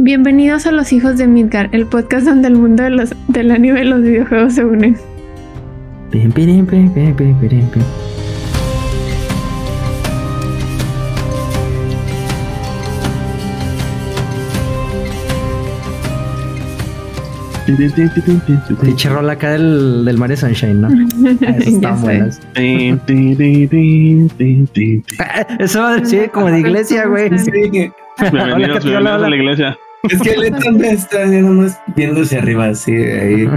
Bienvenidos a Los Hijos de Midgar, el podcast donde el mundo de los, del anime y los videojuegos se unen. Pim, pirim, pim, pim, pim, pirim, pim. Pinche rola acá del, del Mario Sunshine, ¿no? Ah, Esas están buenas. Eso va a decir como de iglesia, güey. Sí, Hola, Bienvenidos, bienvenidos a hola. la iglesia. Es que el también está nomás viéndose arriba, así, ahí.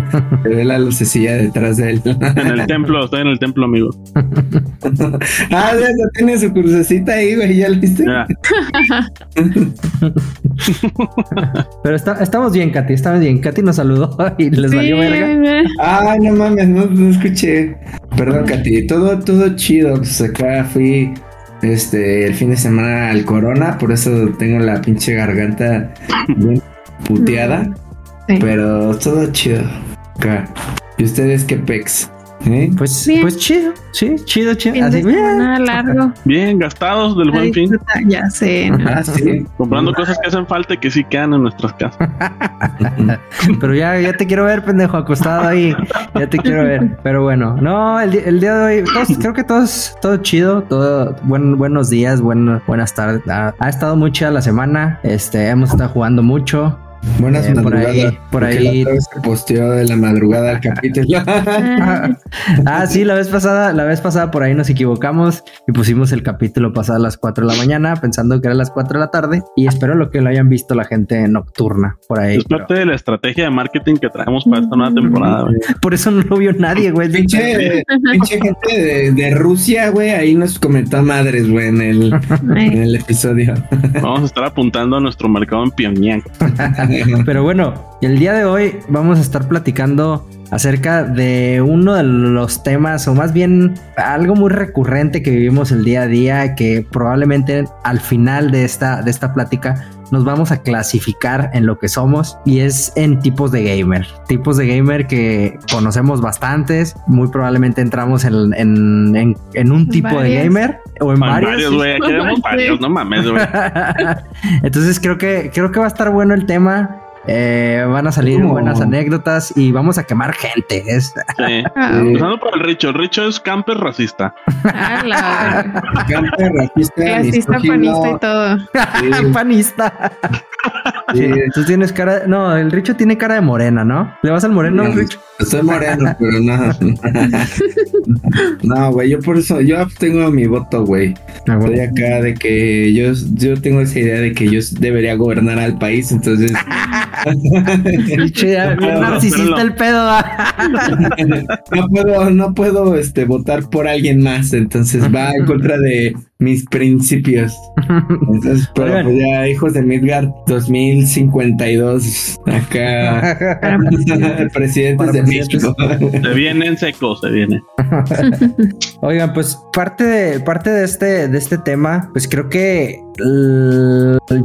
Se ve la lucecilla detrás de él. En el templo, estoy en el templo, amigo. ah, ya ya tiene su crucecita ahí, güey, ¿ya lo viste? Pero está- estamos bien, Katy, estamos bien. Katy nos saludó y les valió verga. Ay, no mames, no, no escuché. Perdón, Katy, todo, todo chido. Pues acá fui este el fin de semana al Corona, por eso tengo la pinche garganta bien puteada. Sí. Pero todo chido. ¿Y ustedes qué pex? ¿Eh? Pues, Bien. pues chido, sí, chido, chido. Así, bien. largo. bien gastados del buen fin. Ya sé. Ah, sí. Comprando cosas que hacen falta y que sí quedan en nuestras casas. Pero ya, ya te quiero ver, pendejo, acostado ahí. Ya te quiero ver. Pero bueno, no, el, el día de hoy, todos- creo que todos, todo chido, todo, buen, buenos días, buen- buenas tardes. Ha, ha estado muy chida la semana. Este, hemos estado jugando mucho. Buenas Eh, por ahí- por ahí- La se posteó de la madrugada el capítulo. Ah, sí, la vez pasada, la vez pasada por ahí nos equivocamos y pusimos el capítulo pasado a las 4 de la mañana, pensando que era a las 4 de la tarde. Y espero lo que lo hayan visto la gente nocturna por ahí. Es parte de la estrategia de marketing que traemos para esta nueva temporada. güey. pero Por eso no lo vio nadie, güey. pinche, pinche gente de, de Rusia, güey, ahí nos comentó madres, güey, en el, en ay, el episodio. Vamos a estar apuntando a nuestro mercado en Pyongyang. Pero bueno, el día de hoy vamos a estar platicando acerca de uno de los temas, o más bien algo muy recurrente que vivimos el día a día, que probablemente al final de esta, de esta plática nos vamos a clasificar en lo que somos y es en tipos de gamer. Tipos de gamer que conocemos bastantes, muy probablemente entramos en, en- en- en un tipo de gamer o en varios. varios, güey. Aquí vemos Sí. varios, no mames, güey. Entonces creo que creo que va a estar bueno el tema. Eh, van a salir ¿Cómo? buenas anécdotas y vamos a quemar gente. Es Sí. ah, Empezando por el Richo. El Richo es camper racista. Camper, racista, Clasista, panista y todo. sí, panista. sí. Tú tienes cara. No, el Richo tiene cara de morena, ¿no? ¿Le vas al moreno, No, Richo? Estoy moreno, pero no. No, güey, yo por eso, yo tengo mi voto, güey. Ah, Estoy bueno. acá de que yo, yo tengo esa idea de que yo debería gobernar al país, entonces bien No, narcisista el pedo. no puedo, no puedo este, votar por alguien más, entonces va en contra de mis principios. Entonces, pero pues ya, hijos de Midgard 2052, acá presidentes de. México. Se viene en seco, se viene. Oigan, pues parte de parte de este de este tema, pues creo que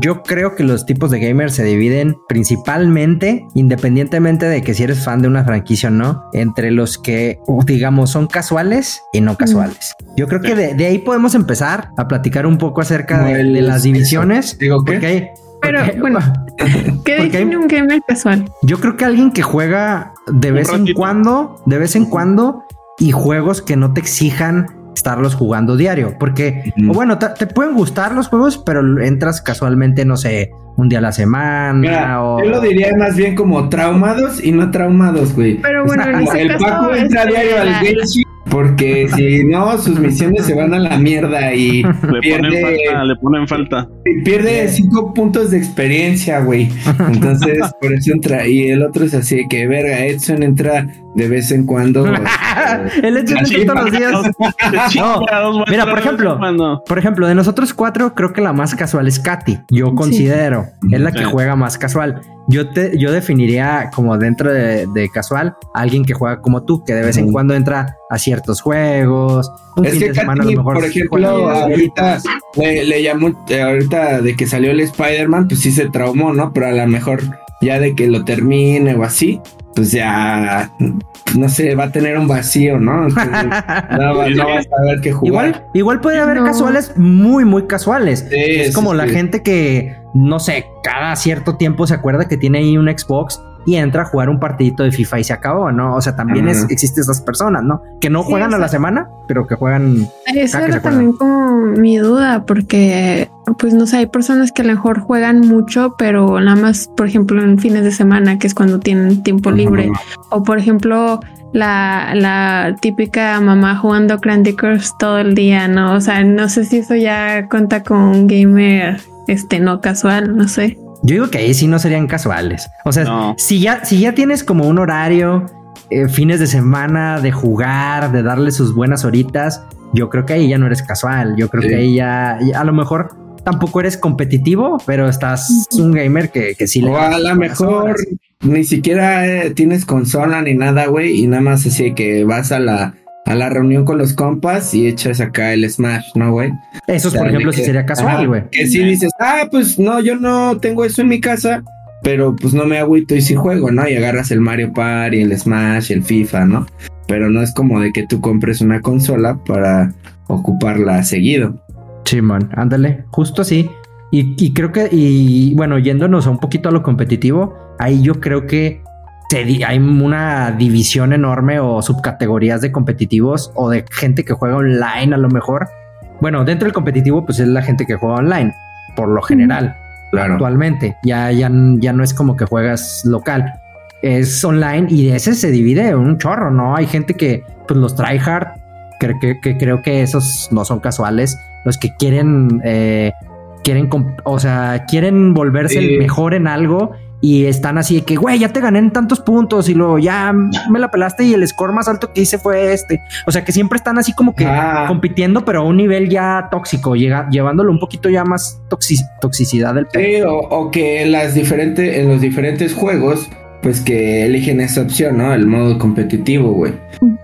yo creo que los tipos de gamers se dividen principalmente, independientemente de que si eres fan de una franquicia o no, entre los que digamos son casuales y no casuales. Yo creo que de, de ahí podemos empezar a platicar un poco acerca de, las divisiones. Digo, ¿qué? porque hay- Pero, porque- bueno, ¿Qué define un gamer casual? yo creo que alguien que juega de vez en cuando, de vez en cuando, y juegos que no te exijan estarlos jugando diario. Porque, o bueno, te, te pueden gustar los juegos, pero entras casualmente, no sé, un día a la semana Mira, o... yo lo diría más bien como traumados y no traumados, güey. Pero bueno, en Como ese el caso. Paco entra a diario al Genshin porque si no, sus misiones se van a la mierda y Le ponen pierde, falta, le ponen falta. pierde cinco puntos de experiencia, güey. Entonces, por eso entra. Y el otro es así de que, verga, Edson entra de vez en cuando. el hecho de así, que todos los días... Chingados, Mira, por ejemplo, Por ejemplo, de nosotros cuatro, creo que la más casual es Katy. Yo considero. Es la que Sí. juega más casual. Yo te, yo definiría como dentro de, de casual alguien que juega como tú, que de vez en cuando entra a ciertos juegos. Un Es fin que de semana a lo mejor por ejemplo, ahorita le, le llamó, eh, ahorita de que salió el Spider-Man, pues sí se traumó, ¿no? Pero a lo mejor ya de que lo termine o así, pues ya, no sé, va a tener un vacío, ¿no? Entonces, no, va- no va a saber qué jugar. Igual, igual puede haber No. casuales muy, muy casuales. Sí, es sí, como la sí. gente que no sé, cada cierto tiempo se acuerda que tiene ahí un Xbox y entra a jugar un partidito de FIFA y se acabó, ¿no? O sea, también es, existen esas personas, ¿no? Que no Sí, juegan a la semana, pero que juegan. Eso era también como mi duda, porque pues no sé, hay personas que a lo mejor juegan mucho, pero nada más, por ejemplo, en fines de semana, que es cuando tienen tiempo libre, o por ejemplo, la, la típica mamá jugando Candy Crush todo el día, ¿no? O sea, no sé si eso ya cuenta con un gamer, este, no casual, no sé. Yo digo que ahí sí no serían casuales. O sea, No. si ya, si ya tienes como un horario, eh, fines de semana de jugar, de darle sus buenas horitas, yo creo que ahí ya no eres casual. Yo creo Sí. que ahí ya, ya a lo mejor tampoco eres competitivo, pero estás un gamer que, que sí le. O a lo mejor horas. ni siquiera eh, tienes consola ni nada, güey, y nada más así que vas a la, a la reunión con los compas y echas acá el Smash, ¿no, güey? Eso, sea, por ejemplo, que- sería casual, güey. Que si dices, ah, pues no, yo no tengo eso en mi casa, pero pues no me agüito y sí juego, ¿no? Y agarras el Mario Party, el Smash, el FIFA, ¿no? Pero no es como de que tú compres una consola para ocuparla seguido. Simón, ándale, justo así. Y, y creo que, y bueno, yéndonos a un poquito a lo competitivo, ahí yo creo que se di- hay una división enorme o subcategorías de competitivos o de gente que juega online a lo mejor. Bueno, dentro del competitivo, pues es la gente que juega online, por lo general, Claro. actualmente. Ya, ya, ya no es como que juegas local, es online y de ese se divide un chorro, ¿no? Hay gente que, pues los tryhard, que, que, que creo que esos no son casuales, los que quieren, eh, quieren, o sea, quieren volverse Sí. el mejor en algo y están así de que, güey, ya te gané en tantos puntos y luego ya me la pelaste y el score más alto que hice fue este. O sea, que siempre están así como que Ah, compitiendo, pero a un nivel ya tóxico, llega, llevándolo un poquito ya más toxi- toxicidad del sí, o, o que en las diferentes, en los diferentes juegos, pues que eligen esa opción, ¿no? El modo competitivo, güey.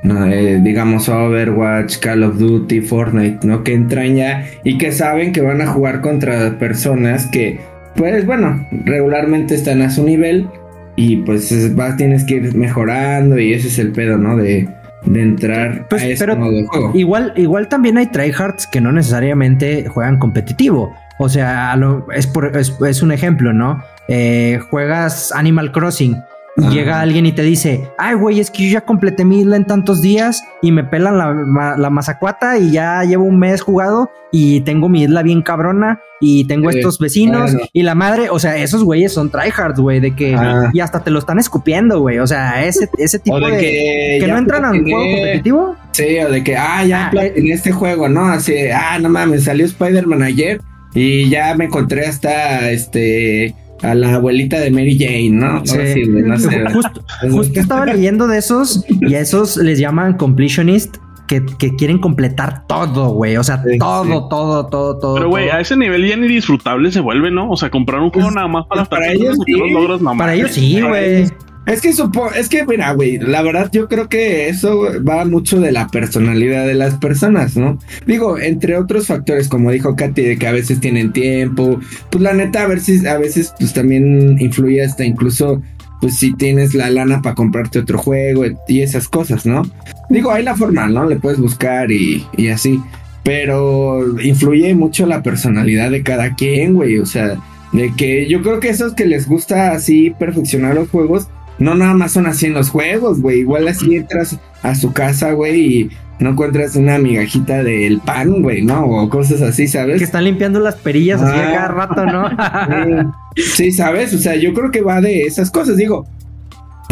No, eh, digamos Overwatch, Call of Duty, Fortnite, ¿no? Que entran ya y que saben que van a jugar contra personas que, pues bueno, regularmente están a su nivel y pues es- vas, tienes que ir mejorando y ese es el pedo, ¿no? De, de entrar Pues, a ese pero modo de juego. Igual, igual también hay tryhards que no necesariamente juegan competitivo. O sea, lo- es, por- es, es un ejemplo, ¿no? Eh, juegas Animal Crossing y Ajá. llega alguien y te dice, ay, güey, es que yo ya completé mi isla en tantos días y me pelan la, ma- la mazacuata y ya llevo un mes jugado y tengo mi isla bien cabrona y tengo estos vecinos y la madre, o sea, esos güeyes son tryhards, güey, de que y hasta te lo están escupiendo, güey. O sea, ese, ese tipo O de, de que, que no entran a un platiné- juego competitivo. Sí, o de que, ah, ya Ah, platiné este juego, ¿no? Así, ah, no mames, salió Spider-Man ayer y ya me encontré hasta, este, a la abuelita de Mary Jane, ¿no? Sí. Sí, no sé. Justo, justo estaba leyendo de esos y a esos les llaman completionist que, que quieren completar todo, güey. O sea, Sí, todo, sí. todo, todo, todo. Pero, güey, a ese nivel ya ni disfrutable se vuelve, ¿no? O sea, comprar un juego Pues, nada más para pues, para ellos los logros, no Para ellos sí, güey. Es que supo, es que mira, güey, la verdad yo creo que eso va mucho de la personalidad de las personas, ¿no? Digo, entre otros factores, como dijo Katy, de que a veces tienen tiempo, pues la neta, a ver si a veces pues también influye hasta incluso pues si tienes la lana para comprarte otro juego y esas cosas, ¿no? Digo, hay la forma, ¿no? Le puedes buscar y, y así, pero influye mucho la personalidad de cada quien, güey, o sea, de que yo creo que esos que les gusta así perfeccionar los juegos, no nada más son así en los juegos, güey. Igual así entras a su casa, güey, y no encuentras una migajita del pan, güey, ¿no? O cosas así, Que ¿sabes? están limpiando las perillas así a Ah. cada rato, ¿no? Sí, ¿sabes? O sea, yo creo que va de esas cosas, digo.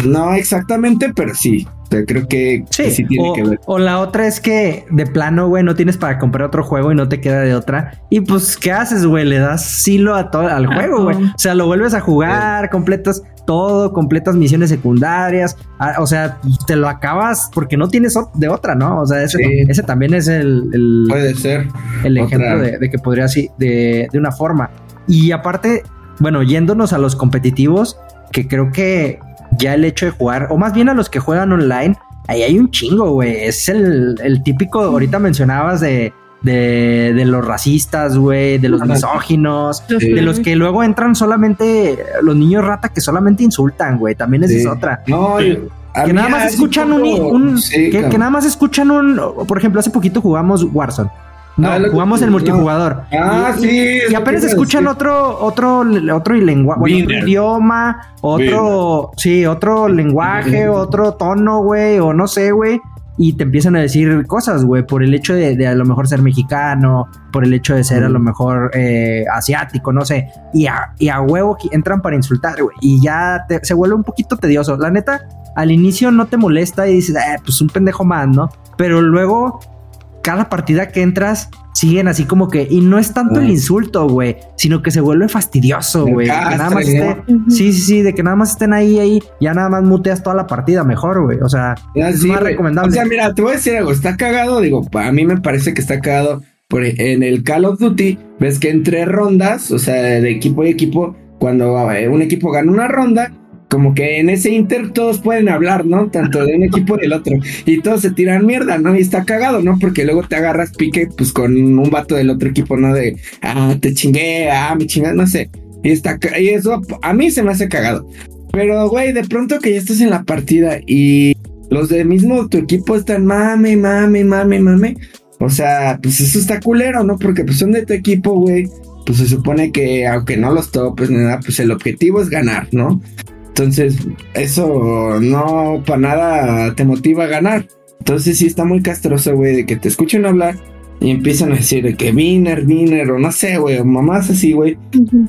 No exactamente, pero sí. O sea, creo que que sí, tiene o, que ver. o la otra es que de plano, güey, no tienes para comprar otro juego y no te queda de otra. Y pues, ¿qué haces, güey? Le das silo a todo al Ah, juego, güey. no. O sea, lo vuelves a jugar, completas todo, completas misiones secundarias. ah, o sea, te lo acabas porque no tienes de otra, ¿no? O sea, ese, Sí. ese también es el, el, Puede ser. el otra. ejemplo de, de que podría así, de, de una forma. Y aparte, bueno, yéndonos a los competitivos, que creo que ya el hecho de jugar, o más bien a los que juegan online, ahí hay un chingo, güey. Es el, el típico, ahorita mencionabas de, de, de los racistas, güey, de los misóginos, Sí. de los que luego entran solamente los niños rata que solamente insultan, güey. También esa Sí. es otra. No, Que nada más escuchan un, poco- un- Sí, que, nada más escuchan un, por ejemplo, hace poquito jugamos Warzone No, Ah, jugamos el no. multijugador. Ah, Y- sí. Y, apenas escuchan decir. otro, otro, otro lenguaje, bueno, otro idioma, otro, sí, otro lenguaje, otro tono, güey, o no sé, güey. Y te empiezan a decir cosas, güey, por el hecho de, de a lo mejor ser mexicano, por el hecho de ser a lo mejor eh, asiático, no sé. Y a, y a huevo que entran para insultar, güey. Y ya te- se vuelve un poquito tedioso. La neta, al inicio no te molesta y dices, "Eh, pues un pendejo más, ¿no? Pero luego cada partida que entras siguen así como que y no es tanto el Ah. insulto, güey, sino que se vuelve fastidioso, güey, que nada más esté-. Sí, sí, sí, de que nada más estén ahí ahí, ya nada más muteas toda la partida mejor, güey. O sea, Ah, es sí, más recomendable. O sea, mira, te voy a decir algo, está cagado, digo, a mí me parece que está cagado. Por, en el Call of Duty, ves que entre rondas, o sea, de equipo y equipo, cuando eh, un equipo gana una ronda, como que en ese inter todos pueden hablar, ¿no? Tanto de un equipo del otro. Y todos se tiran mierda, ¿no? Y está cagado, ¿no? Porque luego te agarras pique, pues con un vato del otro equipo, ¿no? De, ah, te chingué, ah, me chingué, no sé. Y, está, y eso a mí se me hace cagado. Pero, güey, de pronto que ya estás en la partida y los de mismo tu equipo están mame, mame, mame, mame. O sea, pues eso está culero, ¿no? Porque pues son de tu equipo, güey. Pues se supone que aunque no los topes ni nada, pues el objetivo es ganar, ¿no? Entonces, eso no para nada te motiva a ganar. Entonces sí está muy castroso, güey, de que te escuchen hablar y empiezan a decir de que Viner, Viner, o no sé, güey, o mamás así, güey.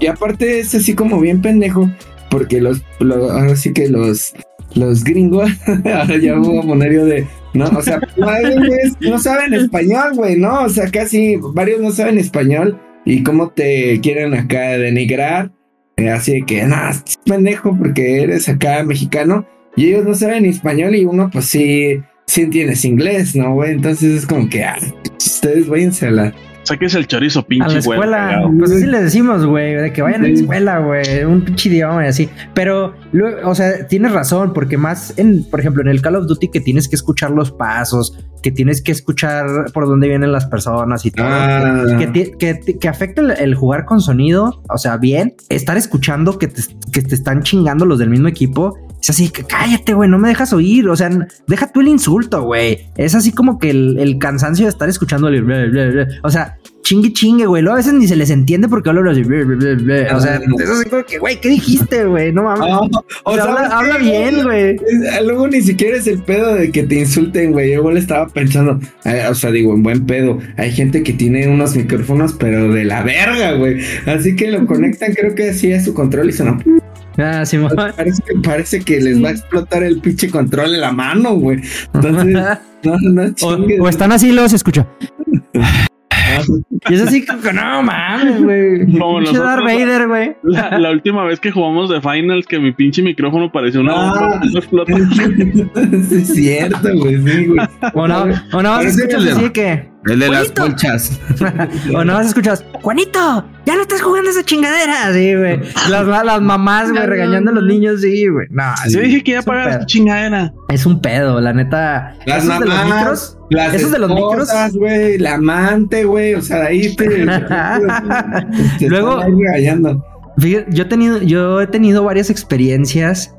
Y aparte es así como bien pendejo, porque los, lo- ahora sí que los, los gringos, ahora ya hubo monerio de, no, o sea, no saben español, güey, no, o sea, casi varios no saben español y cómo te quieren acá denigrar, eh, así de que, nada, pendejo porque eres acá mexicano y ellos no saben español y uno pues sí, sí entiendes inglés, ¿no, güey? Entonces es como que, ah, ustedes váyanse a la... Saques el chorizo, a pinche la güey. escuela, cagado. pues así les decimos, güey, de que vayan a la Sí. escuela, güey, un pinche idioma y así. Pero, luego, o sea, tienes razón, porque más en, por ejemplo, en el Call of Duty que tienes que escuchar los pasos, que tienes que escuchar por dónde vienen las personas y todo. Ah. que, que, que afecta el, el jugar con sonido, o sea, bien, estar escuchando que te, que te están chingando los del mismo equipo. Es así que cállate, güey, no me dejas oír. O sea, deja tú el insulto, güey. Es así como que el, el cansancio de estar escuchando el bla, bla, bla. O sea, chingue, chingue, güey. Luego a veces ni se les entiende porque hablan así. bla. O sea, Ah. es así como que, güey, ¿qué dijiste, güey? No mames. Ah, O sea, habla, ¿sabes habla qué, bien, güey. Luego ni siquiera es el pedo de que te insulten, güey. Yo igual estaba pensando, eh, o sea, digo, en buen pedo. Hay gente que tiene unos micrófonos, pero de la verga, güey. Así que lo conectan, creo que así a su control y suena. Ah, sí. Parece que, parece que les va a explotar el pinche control en la mano, güey. Entonces, no, no O, chingues. o están así se escucha. Y es así como que no mames, güey. Como Pinche Darth nosotros, Vader, güey. La, la última vez que jugamos de Finals, que mi pinche micrófono parecía una Ah. bomba. sí, es cierto, güey. Sí, güey. O no, o no así que. El de las Juanito. colchas. O no vas a escuchar. Juanito, ya no estás jugando esa chingadera. Sí, güey. Las, ma- las mamás, güey, No, regañando a los niños, sí, güey. No, Yo dije que ya es un pagaras pedo. tu chingadera. Es un pedo, la neta. Las Esos de los mamás, micros. Las esos de los micros. güey, la amante, güey, o sea, ahí te, te Luego- están ahí regañando. Fíjate, yo he tenido, yo he tenido varias experiencias,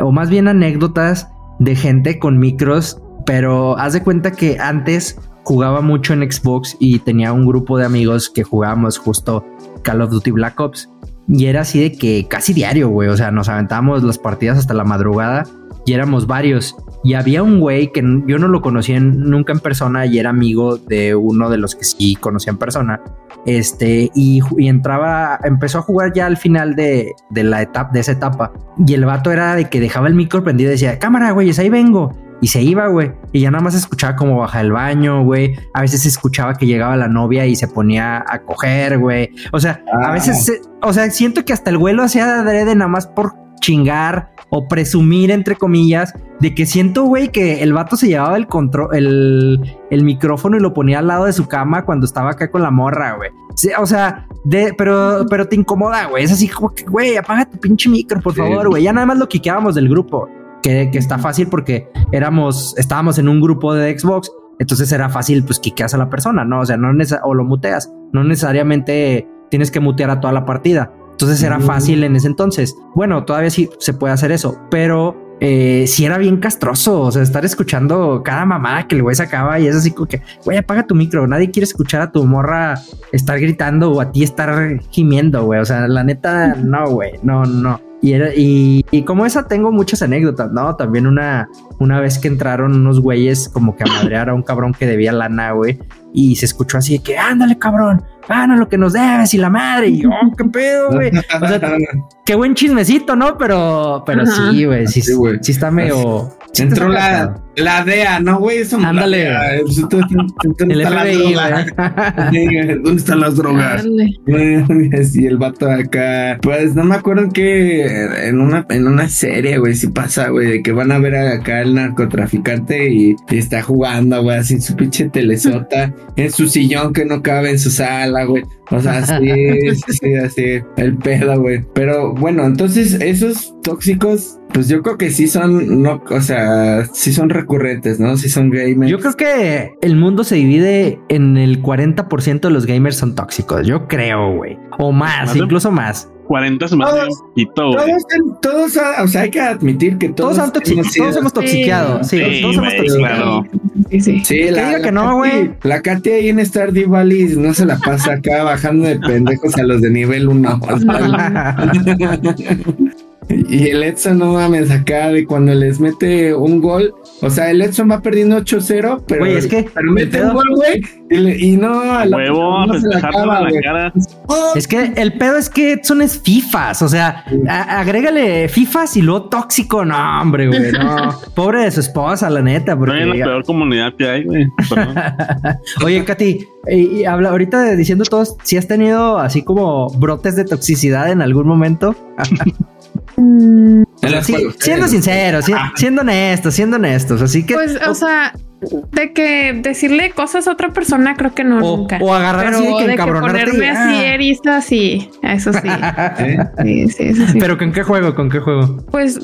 o más bien anécdotas de gente con micros, pero haz de cuenta que antes jugaba mucho en Xbox y tenía un grupo de amigos que jugábamos justo Call of Duty Black Ops. Y era así de que casi diario, güey. O sea, nos aventábamos las partidas hasta la madrugada y éramos varios. Y había un güey que yo no lo conocía nunca en persona y era amigo de uno de los que sí conocía en persona. Este, y entraba, empezó a jugar ya al final de, de la etapa, de esa etapa. Y el vato era de que dejaba el micro prendido y decía, cámara, güeyes, ahí vengo. Y se iba, güey. Y ya nada más escuchaba como baja el baño, güey. A veces se escuchaba que llegaba la novia y se ponía a coger, güey. O sea, a Ah. veces, se- o sea, siento que hasta el güey lo hacía de adrede nada más por chingar o presumir, entre comillas, de que siento, güey, que el vato se llevaba el control, el, el micrófono y lo ponía al lado de su cama cuando estaba acá con la morra, güey. O sea, de, pero, pero te incomoda, güey. Es así como que, güey, apaga tu pinche micro, por Sí. favor, güey. Ya nada más lo quiqueábamos del grupo. Que, que está fácil porque éramos, estábamos en un grupo de Xbox. Entonces era fácil, pues, quiqueas a la persona, ¿no? O sea, no o lo muteas. No necesariamente tienes que mutear a toda la partida. Entonces era fácil en ese entonces. Bueno, todavía sí se puede hacer eso, pero eh, sí era bien castroso. O sea, estar escuchando cada mamá que el güey sacaba y es así como que, güey, apaga tu micro. Nadie quiere escuchar a tu morra estar gritando o a ti estar gimiendo, güey. O sea, la neta, no, güey, no, no. Y, era, y, y, como esa tengo muchas anécdotas, ¿no? También una, una vez que entraron unos güeyes como que a madrear a un cabrón que debía lana, güey. Y se escuchó así de que, ándale, cabrón, gana lo que nos debes y la madre. Y yo, oh, qué pedo, güey. O sea, qué buen chismecito, ¿no? Pero, pero sí, güey, sí, sí, sí, está medio... Sí Entró la, la DEA, ¿no, güey? Eso Ándale. El FBI, güey. ¿Dónde están las drogas? Y el vato acá. Pues no me acuerdo que en una, en una serie, güey, si pasa, güey, de que van a ver acá el narcotraficante y, y está jugando, güey, así en su pinche telesota, en su sillón que no cabe en su sala, güey. O sea, sí, sí, así, el pedo, güey. Pero bueno, entonces esos tóxicos, pues yo creo que sí son, no, o sea, sí son recurrentes, ¿no? Sí son gamers. Yo creo que el mundo se divide en el 40% de los gamers son tóxicos. Yo creo, güey. O más, incluso más. 40 semanas y todo. Todos, todos, o sea, hay que admitir que todos, todos, todos hemos toxiqueado. Sí, sí todos hemos toxiqueado. Sí, sí. sí la, diga que no, güey. La Katy ahí en Stardew Valley no se la pasa acá bajando de pendejos a los de nivel 1. Y el Edson, no mames, acá de cuando les mete un gol. O sea, el Edson va perdiendo 8-0, pero, es que, pero mete un gol, güey. Y, no, a la, Huevo, no se la acaba, la cara. Es que el pedo es que Edson es FIFAs. O sea, agrégale FIFAs y luego tóxico. No, hombre, güey. No. Pobre de su esposa, la neta. Porque... No es la peor comunidad que hay, güey. Oye, Katy, y, habla ahorita diciendo todos, si has tenido así como brotes de toxicidad en algún momento. Mm. siendo sinceros, siendo honestos, siendo honestos. Así que. Pues, o, sea, de que decirle cosas a otra persona, creo que no nunca. O agarrar así de que, de ponerme así eriza, sí, eso sí. sí, sí, sí, Pero ¿con qué juego? ¿Con qué juego? Pues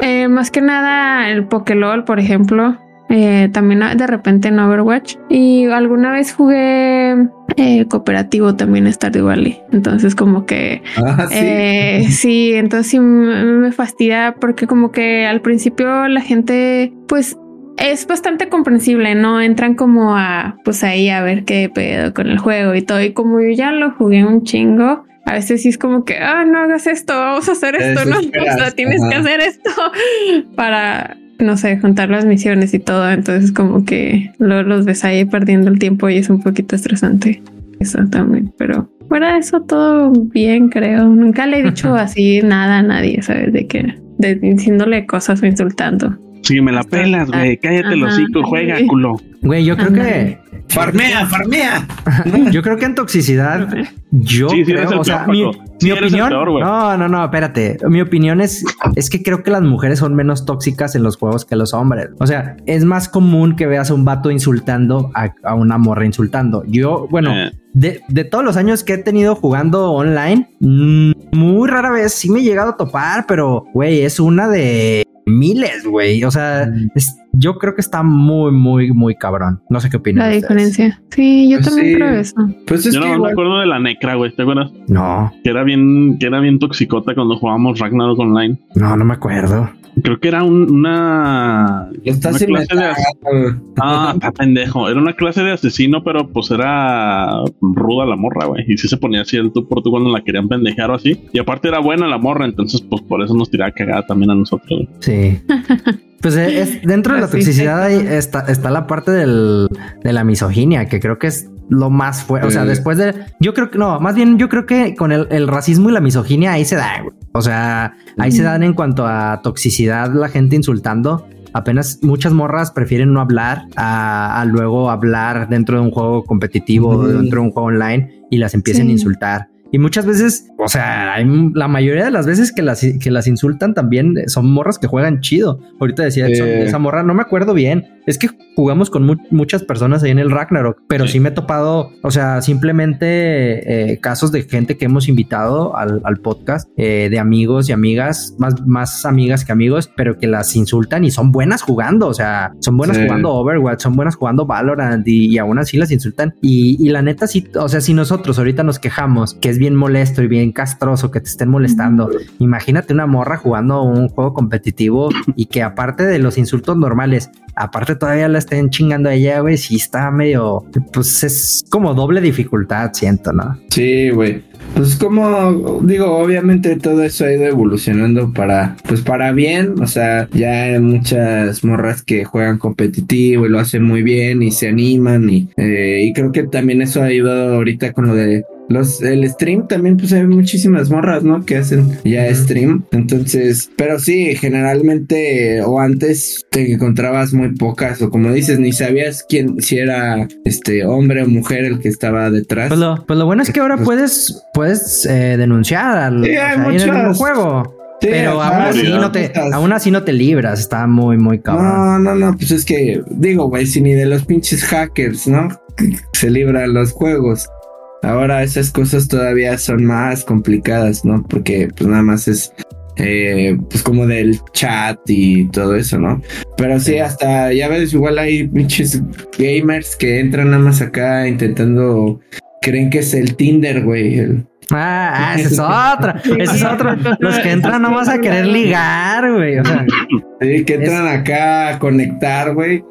eh, más que nada el Pokélol, por ejemplo. Eh, también de repente en Overwatch. Y alguna vez jugué eh, cooperativo también Stardew Valley. Entonces como que... Ah, ¿sí? Eh, sí, entonces sí me fastidia porque como que al principio la gente pues es bastante comprensible, ¿no? Entran como a, pues ahí a ver qué pedo con el juego y todo. Y como yo ya lo jugué un chingo, a veces sí es como que, ah, no hagas esto, vamos a hacer esto, no, o sea, tienes que hacer esto para no sé, juntar las misiones y todo. Entonces como que luego los ves ahí perdiendo el tiempo y es un poquito estresante. Eso también, pero fuera de eso todo bien, creo. Nunca le he dicho así nada a nadie, ¿sabes? De que de, diciéndole cosas o insultando. Sí, me la pelas, güey. Cállate los hocico, juega, culo. Güey, yo creo que Farmea, farmea. Yo creo que en toxicidad, yo creo, o sea, mi, opinión, no, no, no, espérate. Mi opinión es, es que creo que las mujeres son menos tóxicas en los juegos que los hombres. O sea, es más común que veas a un vato insultando a, una morra insultando. Yo, bueno, eh. de, de, todos los años que he tenido jugando online, mm, muy rara vez sí me he llegado a topar, pero güey, es una de miles, güey. O sea, mm. yo creo que está muy, muy, muy cabrón. No sé qué opinas. La diferencia. Sí, yo pues también creo eso. Pues yo no me acuerdo de la necra, güey. ¿Te acuerdas? No. Que era bien, que era bien toxicota cuando jugábamos Ragnarok Online. No, no me acuerdo. Creo que era una. Estás una clase de Ah, pendejo. Era una clase de asesino, pero pues era ruda la morra, güey. Y sí se ponía así el tú por tú cuando la querían pendejar o así. Y aparte era buena la morra, entonces pues por eso nos tiraba cagada también a nosotros. Sí. Pues es, dentro de la toxicidad está, está la parte del, de la misoginia, que creo que es lo más fuerte. O sea, después de. Yo creo que no, más bien yo creo que con el, el racismo y la misoginia ahí se da. O sea, ahí se dan en cuanto a toxicidad, la gente insultando. Apenas muchas morras prefieren no hablar a, luego hablar dentro de un juego competitivo, dentro de un juego online y las empiecen a insultar. Y muchas veces, o sea, la mayoría de las veces que las, que las insultan también son morras que juegan chido. Ahorita decía esa morra, no me acuerdo bien. Es que jugamos con muchas personas ahí en el Ragnarok, pero sí, me he topado, o sea, simplemente eh, casos de gente que hemos invitado al, podcast, eh, de amigos y amigas, más, más amigas que amigos, pero que las insultan y son buenas jugando, o sea, son buenas jugando Overwatch, son buenas jugando Valorant y, aún así las insultan. Y, y la neta, sí, o sea, si nosotros ahorita nos quejamos que es bien molesto y bien castroso que te estén molestando. Imagínate una morra jugando un juego competitivo y que aparte de los insultos normales, aparte todavía la estén chingando a ella, güey, sí está medio, pues es como doble dificultad, siento, ¿no? Sí, güey. Pues como digo, obviamente todo eso ha ido evolucionando para, pues para bien, o sea, ya hay muchas morras que juegan competitivo y lo hacen muy bien y se animan y, eh, y creo que también eso ha ayudado ahorita con lo de los, el stream también, pues hay muchísimas morras, ¿no? Que hacen ya stream. Entonces, pero sí, generalmente o antes te encontrabas muy pocas, o como dices, ni sabías quién, si era este hombre o mujer el que estaba detrás. Pues lo, pues lo bueno es que ahora puedes, puedes eh, denunciar al Sí, o sea, en el juego. Sí, pero aún así, sí, no te, aún así no te libras, está muy, muy cabrón. No, no, no, pues es que digo, güey, si ni de los pinches hackers, ¿no? Se libran los juegos. Ahora esas cosas todavía son más complicadas, ¿no? Porque pues nada más es eh, pues como del chat y todo eso, ¿no? Pero sí, hasta ya ves, igual hay pinches gamers que entran nada más acá intentando, creen que es el Tinder, güey. el- Ah, ah, esa es otra, esa es otra. Los que entran nomás a querer ligar, güey. O sea, Sí, que entran acá a conectar, güey.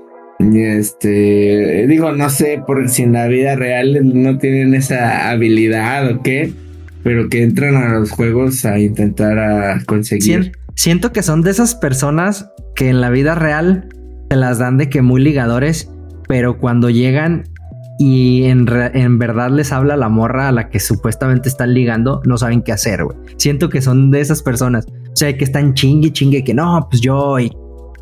Este, digo, no sé por si en la vida real no tienen esa habilidad o qué, pero que entran a los juegos a intentar conseguir. sien- siento que son de esas personas que en la vida real se las dan de que muy ligadores, pero cuando llegan y en, en verdad les habla la morra a la que supuestamente están ligando, no saben qué hacer, güey. Siento que son de esas personas. O sea, que están chingue, chingue, que no, pues yo y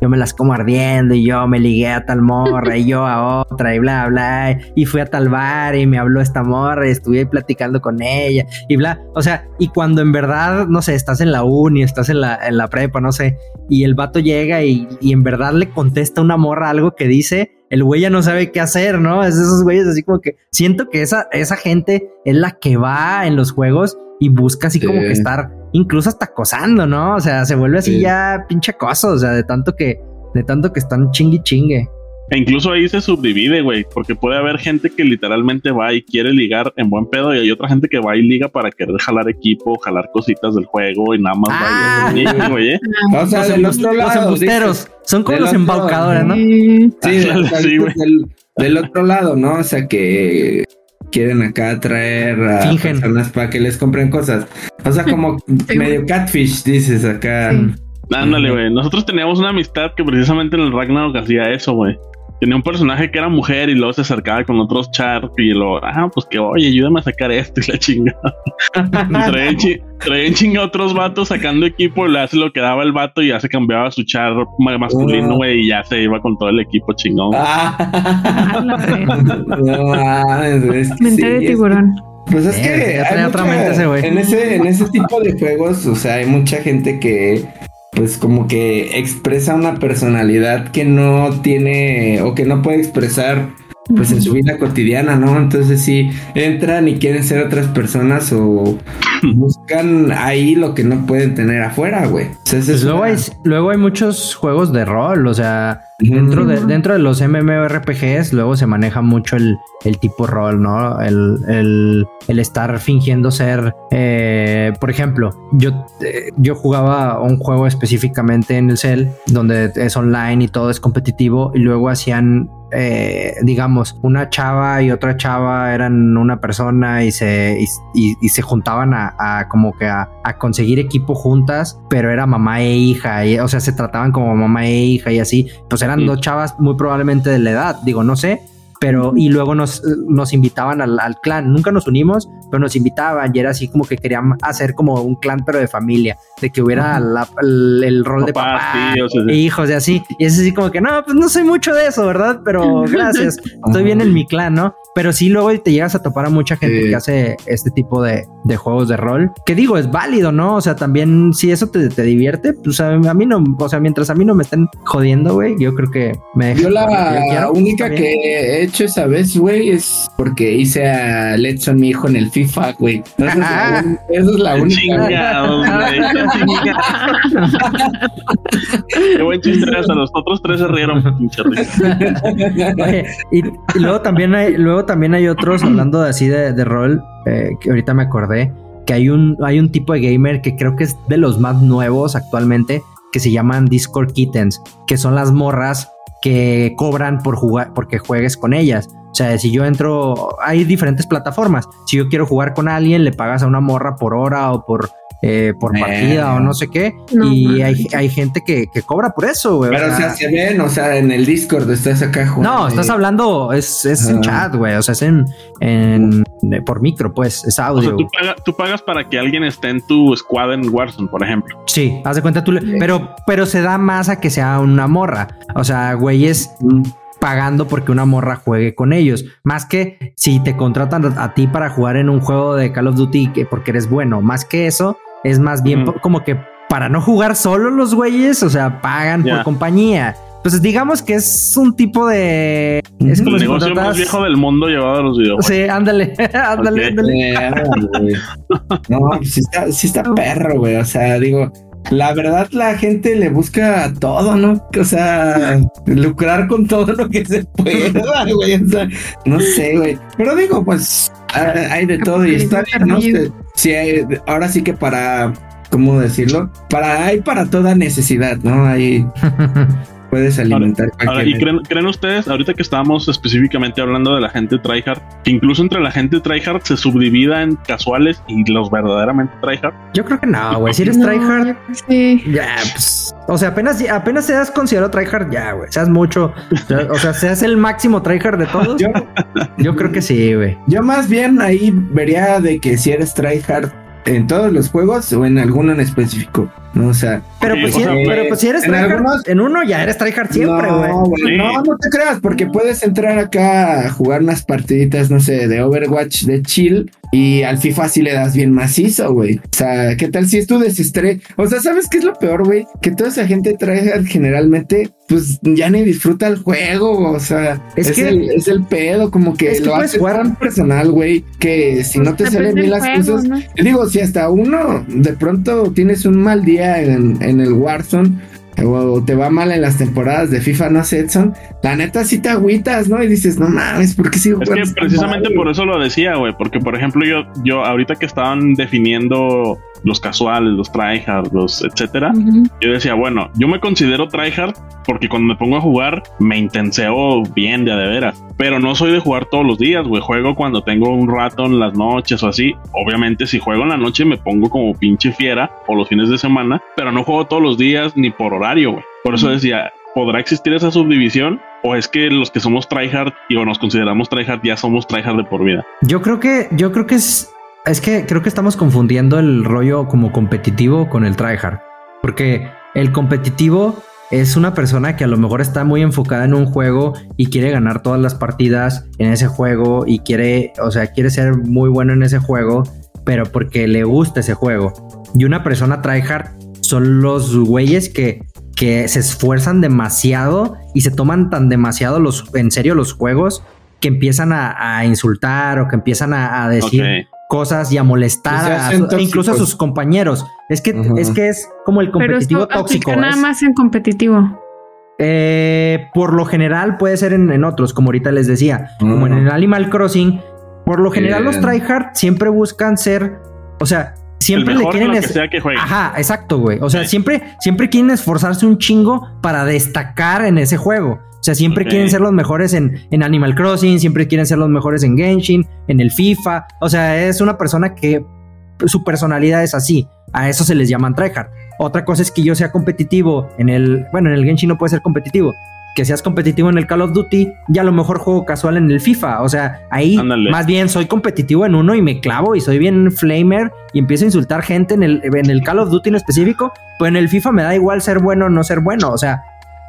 yo me las como ardiendo y yo me ligué a tal morra y yo a otra y bla, bla. Y fui a tal bar y me habló esta morra y estuve ahí platicando con ella y bla. O sea, y cuando en verdad, no sé, estás en la uni, estás en la, en la prepa, no sé, y el vato llega y, y en verdad le contesta una morra algo que dice, el güey ya no sabe qué hacer, ¿no? Es de esos güeyes así como que siento que esa, esa gente es la que va en los juegos y busca así como que estar incluso hasta acosando, ¿no? O sea, se vuelve así Sí. ya pinche acoso, o sea, de tanto que, de tanto que están chingui chingue. E incluso ahí se subdivide, güey, porque puede haber gente que literalmente va y quiere ligar en buen pedo y hay otra gente que va y liga para querer jalar equipo, jalar cositas del juego y nada más Ah. va y hace güey, ¿eh? O sea, los, del embusteros, son como Del los embaucadores, ¿no? Sí. Sea, sí, güey. del, del otro lado, ¿no? O sea, que quieren acá atraer a Fingen. personas para que les compren cosas. O sea, como medio catfish, dices acá. Sí. Ándale, güey. Nosotros teníamos una amistad que precisamente en el Ragnarok hacía eso, güey. Tenía un personaje que era mujer y luego se acercaba con otros char y lo, ah, pues que oye, ayúdame a sacar esto y la chingada. Traían, chi- traían chinga a otros vatos sacando equipo, le hace lo que daba el vato y ya se cambiaba su char ma- masculino, Oh. güey, y ya se iba con todo el equipo chingón. Ah. que Mente de tiburón. Pues es Eh, que hay mucha- ese en ese tipo de juegos, o sea, hay mucha gente que pues como que expresa una personalidad que no tiene o que no puede expresar pues en su vida cotidiana, ¿no? Entonces sí entran y quieren ser otras personas o buscan ahí lo que no pueden tener afuera, güey. Pues es luego, una- hay, luego hay muchos juegos de rol, o sea. Dentro de, dentro de los MMORPGs luego se maneja mucho el, el tipo rol, ¿no? El, el- el estar fingiendo ser, eh, por ejemplo, yo, eh, yo jugaba un juego específicamente en el cel, donde es online y todo es competitivo, y luego hacían eh, digamos, una chava y otra chava eran una persona y se, y, y- y se juntaban a, a como que a, a conseguir equipo juntas, pero era mamá e hija, y, o sea, se trataban como mamá e hija y así, pues eran Chavas muy probablemente de la edad, digo, no sé. Pero, y luego nos, nos invitaban al, al clan. Nunca nos unimos, pero nos invitaban y era así como que querían hacer como un clan, pero de familia, de que hubiera la- el, el rol de Papás, papá, tíos, e hijos y así. Y es así como que, no, pues no soy mucho de eso, ¿verdad? Pero gracias, estoy bien en mi clan, ¿no? Pero sí, luego te llegas a topar a mucha gente Sí. que hace este tipo de, de juegos de rol. Que digo, es válido, ¿no? O sea, también si eso te, te divierte, pues a, a mí no, o sea, mientras a mí no me estén jodiendo, güey, yo creo que me Yo la única que he hecho esa vez, güey, es porque hice a Letson, mi hijo, en el FIFA, güey. Esa es la, un- esa es la única. Chingados, güey. qué chingados. Qué buen chiste, hasta los otros tres se rieron. Oye, y, y luego también hay, luego también hay otros hablando de así de, de rol, eh, que ahorita me acordé. que hay un, hay un tipo de gamer que creo que es de los más nuevos actualmente, que se llaman Discord Kittens, que son las morras que cobran por jugar, porque juegues con ellas. O sea, si yo entro, hay diferentes plataformas. Si yo quiero jugar con alguien, le pagas a una morra por hora o por eh, por partida o no sé qué. y hay, hay, gente que, que, cobra por eso, güey. Pero, o sea, se ven, o sea, en el Discord estás acá jugando. No, estás hablando, es, es en chat, güey. O sea, es en, en, por micro, pues, es audio. O sea, tú, pagas para que alguien esté en tu squad en Warzone, por ejemplo. Sí, haz de cuenta tú, pero, pero se da más a que sea una morra. O sea, güeyes. Mm pagando porque una morra juegue con ellos. Más que si te contratan a ti para jugar en un juego de Call of Duty porque eres bueno. Más que eso, es más bien como que para no jugar solo los güeyes, o sea, pagan por compañía. Entonces, digamos que es un tipo de. Es como el negocio más viejo del mundo llevado a los videojuegos. Sí, ándale, ándale, ándale. no, pues sí está, sí está perro, güey. O sea, digo, la verdad la gente le busca todo, ¿no? O sea, lucrar con todo lo que se pueda, güey. O sea, no sé, güey. Pero digo, pues hay de todo y está bien, ¿no? Sí, ahora sí que para, ¿cómo decirlo? Para, hay para toda necesidad, ¿no? Hay... puedes alimentar. Ahora, ¿y creen, ustedes, ahorita que estábamos específicamente hablando de la gente tryhard, que incluso entre la gente tryhard se subdivida en casuales y los verdaderamente tryhard? Yo creo que no, güey. Si eres tryhard, sí. ya, pues. O sea, apenas, apenas seas considerado tryhard, ya, güey. Seas mucho. o sea, seas el máximo tryhard de todos. yo, yo creo que sí, güey. Yo más bien ahí vería de que si eres tryhard en todos los juegos o en alguno en específico. ¿no? O sea, pero pues, si, pero pues si eres en, en uno ya eres tryhard siempre, güey. No, no, te creas, porque puedes entrar acá a jugar unas partiditas, no sé, de Overwatch de chill y al FIFA sí le das bien macizo, güey. O sea, ¿qué tal si es tu desestrés? O sea, ¿sabes qué es lo peor, güey? Que toda esa gente tryhard generalmente, pues ya ni disfruta el juego, o sea, es, que el, es el pedo, como que, lo hace tan personal, güey, que si no te salen bien las cosas, digo, si hasta uno de pronto tienes un mal día en, el Warzone o te va mal en las temporadas de FIFA, no sé, Edson, la neta sí te agüitas, ¿no? Y dices, no mames, ¿por qué sigo Es que precisamente por eso lo decía, güey, porque por ejemplo yo, yo ahorita que estaban definiendo los casuales, los tryhard, los etcétera. Yo decía, bueno, yo me considero tryhard porque cuando me pongo a jugar me intenseo bien de a de veras. Pero no soy de jugar todos los días, güey. Juego cuando tengo un rato en las noches o así. Obviamente, si juego en la noche me pongo como pinche fiera o los fines de semana, pero no juego todos los días ni por horario, güey. Por eso decía, ¿podrá existir esa subdivisión? ¿O es que los que somos tryhard y o nos consideramos tryhard ya somos tryhard de por vida? Yo creo que, yo creo que es es que creo que estamos confundiendo el rollo como competitivo con el tryhard. Porque el competitivo es una persona que a lo mejor está muy enfocada en un juego y quiere ganar todas las partidas en ese juego y quiere, o sea, quiere ser muy bueno en ese juego, pero porque le gusta ese juego. Y una persona tryhard son los güeyes que, que se esfuerzan demasiado y se toman tan demasiado los, en serio los juegos que empiezan a, insultar o que empiezan a, decir cosas y a molestar incluso a sus compañeros. Es que, es que es como el competitivo Pero tóxico. Nada más en competitivo. Eh, por lo general puede ser en, otros, como ahorita les decía, como en el Animal Crossing. Por lo general, los tryhard siempre buscan ser, o sea, siempre le quieren. Ajá, exacto, güey. O sea, siempre, siempre quieren esforzarse un chingo para destacar en ese juego. O sea, siempre quieren ser los mejores en, en, Animal Crossing, siempre quieren ser los mejores en Genshin, en el FIFA. O sea, es una persona que su personalidad es así. A eso se les llaman tryhard. Otra cosa es que yo sea competitivo en el, bueno, en el Genshin no puede ser competitivo. Que seas competitivo en el Call of Duty, ya a lo mejor juego casual en el FIFA. O sea, ahí más bien soy competitivo en uno y me clavo y soy bien flamer y empiezo a insultar gente en el, en el Call of Duty en específico. Pues en el FIFA me da igual ser bueno o no ser bueno. O sea,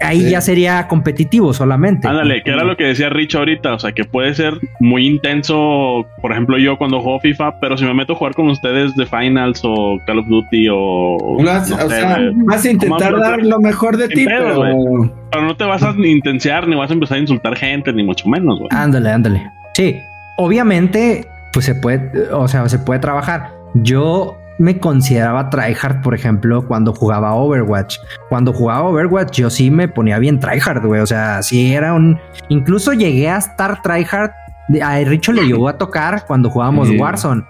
ahí ya sería competitivo solamente. Ándale, que era lo que decía Rich ahorita, o sea, que puede ser muy intenso, por ejemplo, yo cuando juego FIFA, pero si me meto a jugar con ustedes de Finals o Call of Duty o... o sea, vas a intentar dar lo mejor de ti, pero... pero... no te vas a intensiar, ni vas a empezar a insultar gente, ni mucho menos, güey. Ándale, ándale. Sí, obviamente, pues se puede, o sea, se puede trabajar. Yo me consideraba tryhard, por ejemplo, cuando jugaba Overwatch. Cuando jugaba Overwatch, yo sí me ponía bien tryhard, güey. O sea, sí era un. Incluso llegué a estar tryhard. A Richo le llegó a tocar cuando jugábamos Warzone.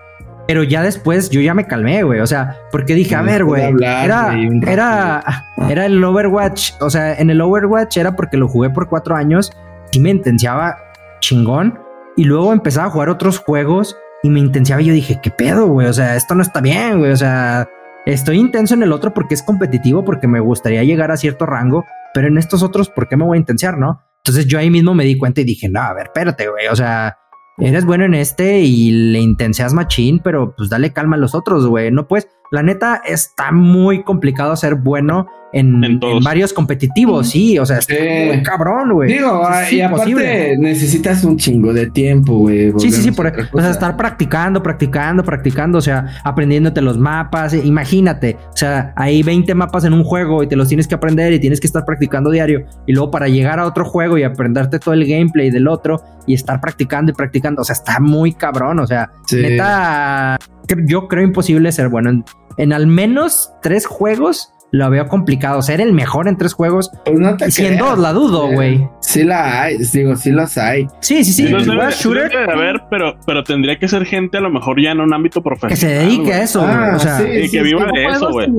Pero ya después yo ya me calmé, güey. O sea, porque dije, a ver, güey. Era, era, era el Overwatch. O sea, en el Overwatch era porque lo jugué por cuatro años. Y me intensiaba chingón. Y luego empezaba a jugar otros juegos y me intensiaba. Y yo dije, ¿qué pedo, güey? O sea, esto no está bien, güey. O sea, estoy intenso en el otro porque es competitivo, porque me gustaría llegar a cierto rango. Pero en estos otros, ¿por qué me voy a intensiar, no? Entonces yo ahí mismo me di cuenta y dije, no, a ver, espérate, güey. O sea, eres bueno en este y le intenseas machín, pero pues dale calma a los otros, güey. No pues, la neta está muy complicado ser bueno en, varios competitivos, sí, o sea, es muy cabrón, güey. Digo, y aparte necesitas un chingo de tiempo, güey. Sí, sí, sí, por, o sea, estar practicando, practicando, practicando, o sea, aprendiéndote los mapas, imagínate, o sea, hay 20 mapas en un juego y te los tienes que aprender y tienes que estar practicando diario y luego para llegar a otro juego y aprenderte todo el gameplay del otro y estar practicando y practicando, o sea, está muy cabrón, o sea, neta, yo creo imposible ser bueno en, en al menos tres juegos lo veo complicado. Ser el mejor en tres juegos. Pues no te y dos, la dudo, güey. Sí la hay, digo, sí los hay. Sí, sí, sí. Los debe, shooter. haber, pero, pero tendría que ser gente a lo mejor ya en un ámbito profesional. Que se dedique a eso, ah, o sea, sí, y que viva de eso, güey.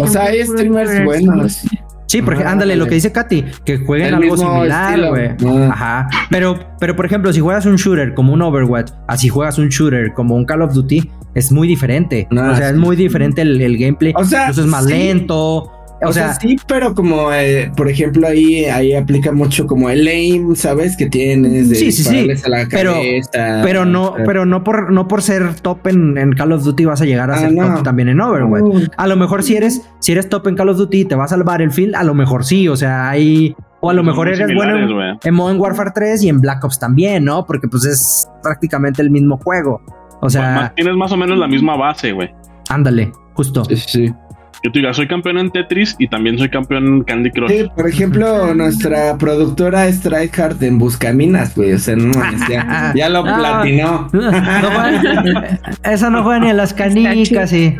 O sea, hay streamers buenos. Sí, porque ándale, lo que dice Katy, que jueguen algo similar, güey. Ah. Ajá. Pero, pero por ejemplo, si juegas un shooter como un Overwatch, así juegas un shooter como un Call of Duty, es muy diferente. o sea, es muy diferente el, gameplay. O sea, es más lento. O, sea, sí, pero como eh, por ejemplo ahí ahí aplica mucho como el aim, ¿sabes? Que tienes de sí, sí, sí. A la pero, pero no, pero no por no por ser top en, Call of Duty vas a llegar a ah, ser top también en Overwatch. A lo mejor si eres si eres top en Call of Duty te vas al Battlefield, a lo mejor sí, o sea, hay o a lo mejor eres bueno en, Modern Warfare 3 y en Black Ops también, ¿no? Porque pues es prácticamente el mismo juego. O sea, tienes más o menos la misma base, güey. Ándale, justo. Sí, sí yo te diga, soy campeón en Tetris y también soy campeón en Candy Crush. Sí, por ejemplo, nuestra productora es Tryhard en Buscaminas, güey. O sea, no, ya, ya lo platinó. eso no juega ni a las canicas, sí.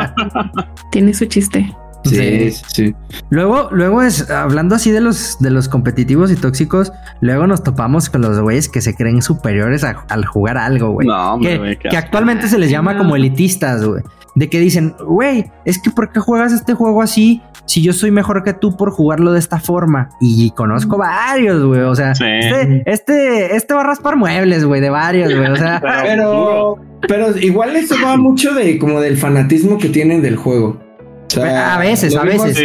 Tiene su chiste. Sí, sí, Luego, luego es, hablando así de los, de los competitivos y tóxicos, luego nos topamos con los güeyes que se creen superiores al jugar algo, güey. No, que, que actualmente se les llama como elitistas, güey de que dicen, güey, es que ¿por qué juegas este juego así si yo soy mejor que tú por jugarlo de esta forma? Y conozco varios, güey, o sea, este, este, este, va a raspar muebles, güey, de varios, güey, o sea, pero, pero igual eso va mucho de como del fanatismo que tienen del juego. a veces, a veces.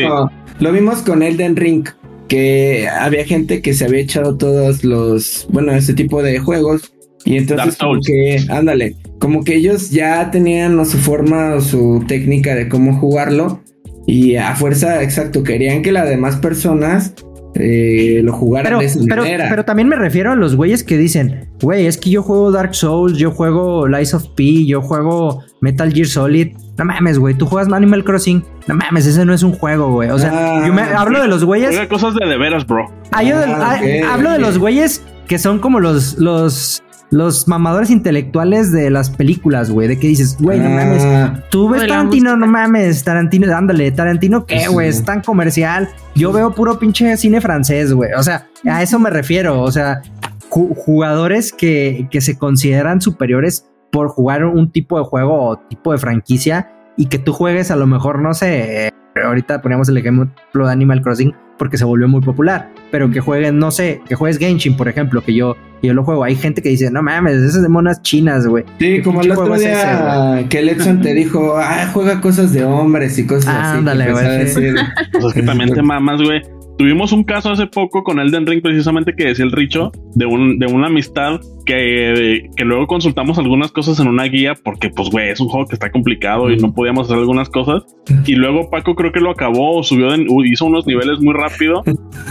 lo vimos con Elden Ring, que había gente que se había echado todos los, bueno, este tipo de juegos y entonces como que, ándale, como que ellos ya tenían su forma o su técnica de cómo jugarlo y a fuerza, exacto, querían que las demás personas eh, lo jugaran pero, de esa pero, manera. Pero también me refiero a los güeyes que dicen, güey, es que yo juego Dark Souls, yo juego Lies of P, yo juego Metal Gear Solid. No mames, güey, tú juegas Animal Crossing. No mames, ese no es un juego, güey. O sea, yo me, ah, hablo de los güeyes. Juega cosas de de veras, bro. Ah, yo ah, hablo de los güeyes que son como los, los los mamadores intelectuales de las películas, güey, de que dices, güey, no mames, ah. tú ves Tarantino, no mames, Tarantino, ándale, Tarantino, ¿qué, güey? Es tan comercial. Yo veo puro pinche cine francés, güey. O sea, a eso me refiero. O sea, jugadores que, que se consideran superiores por jugar un tipo de juego o tipo de franquicia y que tú juegues a lo mejor, no sé, ahorita poníamos el ejemplo de Animal Crossing porque se volvió muy popular, pero que jueguen, no sé, que juegues Genshin, por ejemplo, que yo, yo lo juego. Hay gente que dice, no mames, esas de monas chinas, güey. Sí, como el otro día que Edson te dijo, ah, juega cosas de hombres y cosas así. Ándale, güey. Pues es que también te mamas, güey. Tuvimos un caso hace poco con Elden Ring, precisamente que decía el Richo, de, un, de una amistad que, que luego consultamos algunas cosas en una guía, porque, pues, güey, es un juego que está complicado y no podíamos hacer algunas cosas. Y luego Paco creo que lo acabó, subió, hizo unos niveles muy rápido.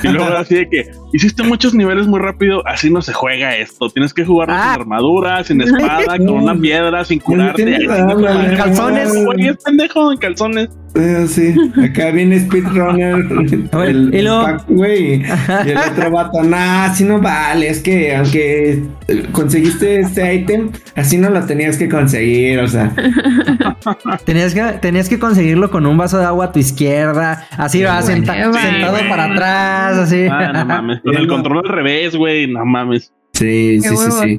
Y luego así de que hiciste muchos niveles muy rápido, así no se juega esto. Tienes que jugar sin ah. armadura, sin espada, con una piedra, sin curarte. En calzones. Güey, es pendejo en calzones. Eh, sí, acá viene Speedrunner. el, y, lo... güey, y el otro vato, nah, así no vale. Es que aunque conseguiste este ítem, así no lo tenías que conseguir, o sea. tenías, que, tenías que conseguirlo con un vaso de agua a tu izquierda, así vas sentado para atrás, así. Ah, no mames, con el control al revés, güey, no mames. Sí, sí, sí, sí.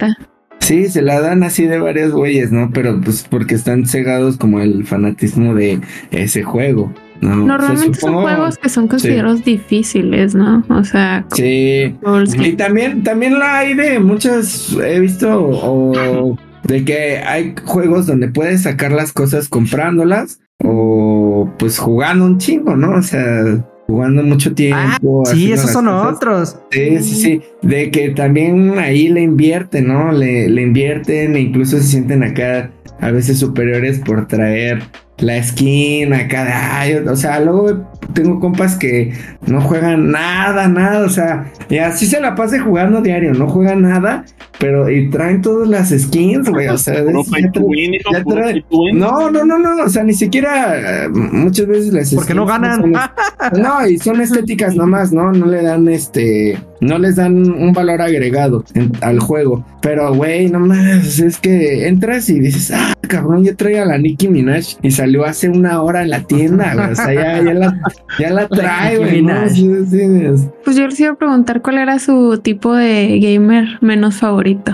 Sí, se la dan así de varios güeyes, ¿no? Pero pues porque están cegados como el fanatismo de ese juego. ¿no? Normalmente son juegos que son considerados difíciles, ¿no? O sea, sí. Y también, también la hay de muchas, he visto, o de que hay juegos donde puedes sacar las cosas comprándolas o pues jugando un chingo, ¿no? O sea, jugando mucho tiempo. Ah, sí, esos son otros. Sí, sí, sí. De que también ahí le invierten, ¿no? Le, le invierten e incluso se sienten acá a veces superiores por traer la skin acá de, o sea, luego tengo compas que no juegan nada, nada, o sea, y así se la pase jugando diario, no juegan nada, pero y traen todas las skins, güey, o sea, no, no, no, no, o sea, ni siquiera muchas veces las Porque no ganan. no, y son estéticas nomás, ¿no? No le dan este no les dan un valor agregado al juego. Pero, güey, no más, es que entras y dices, ah, cabrón, yo traigo a la Nicki Minaj y salió hace una hora en la tienda, güey. O sea, ya, ya, la, ya la trae, güey. pues yo les iba a preguntar cuál era su tipo de gamer menos favorito.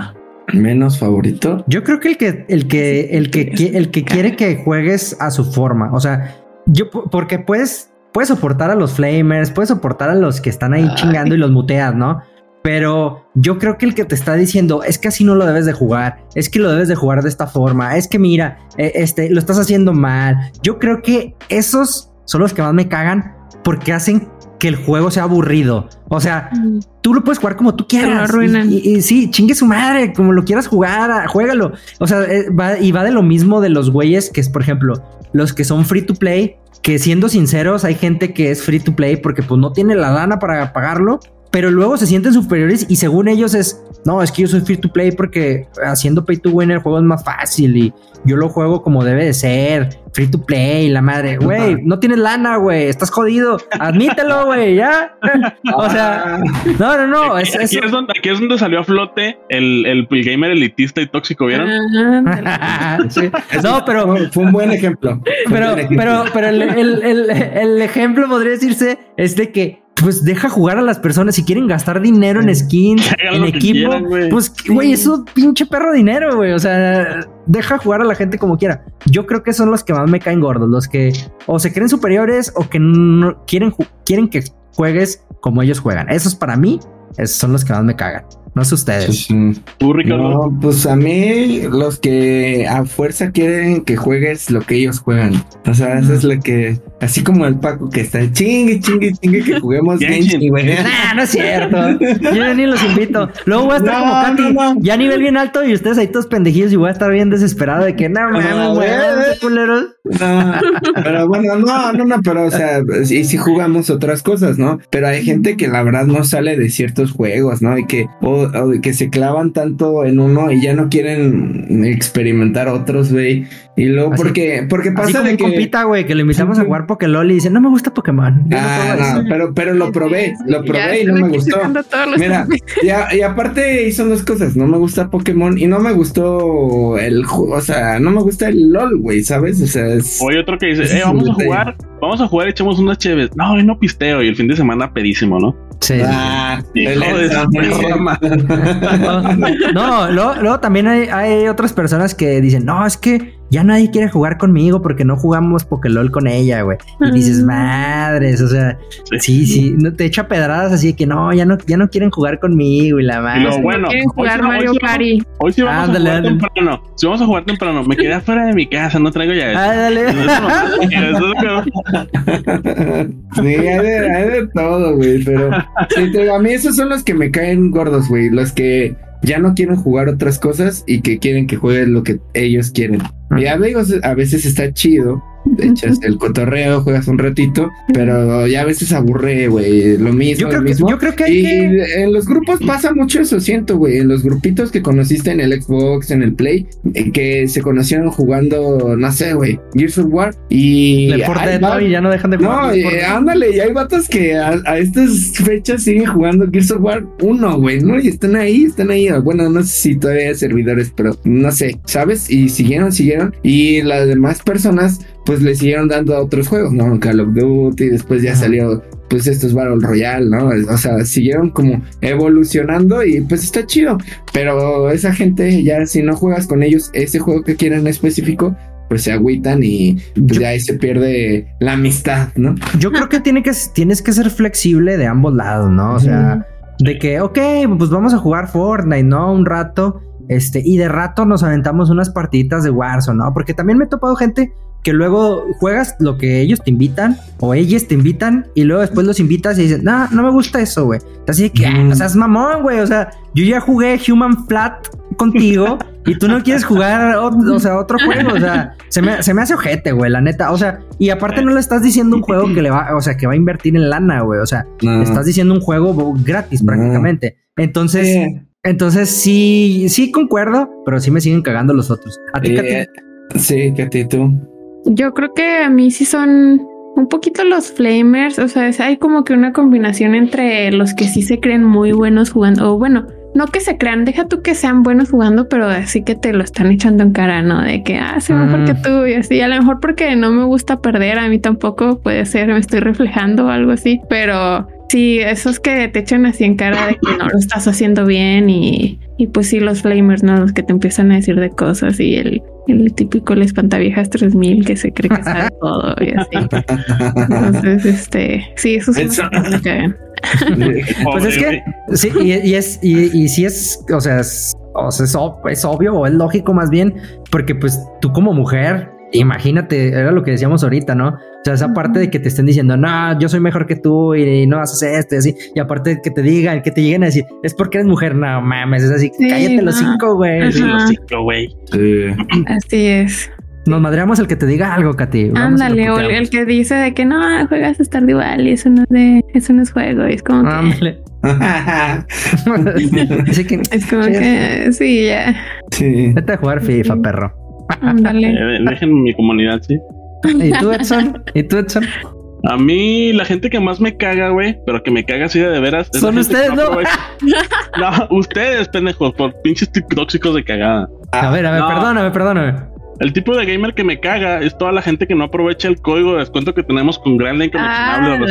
¿Menos favorito? Yo creo que el que, el que, el que, el que quiere que juegues a su forma. O sea, yo, porque puedes puedes soportar a los flamers, puedes soportar a los que están ahí chingando y los muteas, ¿no? Pero yo creo que el que te está diciendo es que así no lo debes de jugar, es que lo debes de jugar de esta forma, es que mira, eh, este, lo estás haciendo mal. Yo creo que esos son los que más me cagan porque hacen que el juego sea aburrido. O sea, mm. tú lo puedes jugar como tú quieras. Y, sí, chingue su madre, como lo quieras jugar, juégalo. O sea, eh, va, y va de lo mismo de los güeyes que es, por ejemplo, los que son free to play que siendo sinceros, hay gente que es free to play porque pues no tiene la lana para pagarlo, pero luego se sienten superiores y según ellos es, no, es que yo soy free to play porque haciendo pay to win el juego es más fácil y yo lo juego como debe de ser, free to play, la madre, güey, no tienes lana, güey, estás jodido, admítelo, güey, ya. o sea, no, no, no. Es, aquí, es donde, aquí, es donde, salió a flote el, el, gamer elitista y tóxico, ¿vieron? No, pero fue un buen ejemplo. Pero, pero, pero el, el, el ejemplo podría decirse es de que pues deja jugar a las personas. Si quieren gastar dinero en skins, en equipo, pues, güey, es un pinche perro dinero, güey. O sea, deja jugar a la gente como quiera. Yo creo que son los que más me caen gordos, los que o se creen superiores o que no quieren, quieren que juegues como ellos juegan. Esos para mí esos son los que más me cagan. No sé ustedes. No, pues a mí los que a fuerza quieren que juegues lo que ellos juegan. O sea, eso es lo que... Así como el Paco que está chingue, chingue, chingue que juguemos Genshin, güey. Nah, no es cierto. Yo ni los invito. Luego voy a estar como Katy, ya a nivel bien alto y ustedes ahí todos pendejillos y voy a estar bien desesperado de que no, no, güey, culeros. No, pero bueno, no, no, no, pero o sea, y si jugamos otras cosas, ¿no? Pero hay gente que la verdad no sale de ciertos juegos, ¿no? Y que o, que se clavan tanto en uno y ya no quieren experimentar otros, güey. Y luego, porque, porque pasa así de que. compita, güey, que le invitamos a jugar Pokélol y dice, no me gusta Pokémon. Ah, no, pero, pero lo probé, lo probé y no me gustó. Mira, y, y aparte hizo dos cosas, no me gusta Pokémon y no me gustó el juego, o sea, no me gusta el LOL, güey, ¿sabes? O sea, es. Oye, otro que dice, eh, vamos a jugar, vamos a jugar, echamos unas chéves. No, y no pisteo, y el fin de semana pedísimo, ¿no? Sí. Ah, no, luego, también hay, hay, otras personas que dicen, no, es que ya nadie quiere jugar conmigo porque no jugamos Pokélol con ella, güey. Y dices, madres, o sea, sí, sí, no, te echa pedradas así de que no, ya no, ya no quieren jugar conmigo y la madre. No, bueno, quieren jugar hoy, Mario Party. Hoy sí vamos a jugar temprano. Si vamos a jugar temprano, me quedé afuera de mi casa, no traigo ya. Ah, dale. sí, hay de, hay de todo, güey, pero a mí esos son los que me caen gordos, güey, los que ya no quieren jugar otras cosas y que quieren que jueguen lo que ellos quieren. Y a a veces está chido echas el cotorreo, juegas un ratito, pero ya a veces aburre, güey, lo mismo. Yo creo, mismo. Que, yo creo que y en los grupos pasa mucho eso, siento, güey, en los grupitos que conociste en el Xbox, en el Play, eh, que se conocieron jugando, no sé, güey, Gears of War y... y ya no dejan de jugar. No, eh, ándale, y hay vatos que a, estas fechas siguen jugando Gears of War 1, güey, ¿no? Y están ahí, están ahí, bueno, no sé si todavía hay servidores, pero no sé, ¿sabes? Y siguieron, siguieron, y las demás personas pues le siguieron dando a otros juegos, ¿no? Call of Duty, después ya salió pues estos Battle Royale, ¿no? O sea, siguieron como evolucionando y pues está chido, pero esa gente ya si no juegas con ellos ese juego que quieren en específico, pues se agüitan y pues ya ahí se pierde la amistad, ¿no? Yo creo que, tiene que tienes que ser flexible de ambos lados, ¿no? O sea, de que, ok, pues vamos a jugar Fortnite, ¿no? Un rato. Este, y de rato nos aventamos unas partiditas de Warzone, ¿no? Porque también me he topado gente que luego juegas lo que ellos te invitan o ellos te invitan y luego después los invitas y dicen, no, no me gusta eso, güey. Así que, o sea, es mamón, güey. O sea, yo ya jugué Human Flat contigo y tú no quieres jugar, o, sea, otro juego. O sea, se me, se me hace ojete, güey, la neta. O sea, y aparte no le estás diciendo un juego que le va, o sea, que va a invertir en lana, güey. O sea, le estás diciendo un juego gratis prácticamente. Entonces, entonces sí, sí concuerdo, pero sí me siguen cagando los otros. ¿A ti, eh, Sí, Katy, tú. Yo creo que a mí sí son un poquito los flamers, o sea, hay como que una combinación entre los que sí se creen muy buenos jugando, o bueno, no que se crean, deja tú que sean buenos jugando, pero así que te lo están echando en cara, ¿no? De que, ah, se mejor que tú y así, a lo mejor porque no me gusta perder, a mí tampoco puede ser, me estoy reflejando o algo así, pero sí, esos que te echan así en cara de que no lo estás haciendo bien y, y pues sí, los flamers, ¿no? Los que te empiezan a decir de cosas y el el típico el espantaviejas 3000 que se cree que sabe todo y así. Entonces, este, sí, eso sí me Pues es que sí, y, es, y, si es, o sea, es, es, obvio o es lógico más bien, porque pues tú como mujer, imagínate, era lo que decíamos ahorita, ¿no? O sea, esa parte de que te estén diciendo, no, yo soy mejor que tú y no vas a hacer esto y así. Y aparte de que te digan, que te lleguen a decir, es porque eres mujer, no mames, es así, cállate los cinco, güey. Los cinco, güey. Así es. Nos madreamos el que te diga algo, Katy. Ándale, o el que dice de que no, juegas a Stardew Valley, eso no es de, eso no es juego, y es como que... es como que, sí, ya. Sí. Vete a jugar FIFA, perro. Ándale. Eh, déjenme mi comunidad, sí. ¿Y tú, Edson? ¿Y tú, Edson? A mí, la gente que más me caga, güey, pero que me caga así de veras. Son ustedes, ¿no? no, ustedes, pendejos, por pinches tóxicos de cagada. A ver, a ver, perdóname, perdóname. El tipo de gamer que me caga es toda la gente que no aprovecha el código de descuento que tenemos con Grand Coleccionable.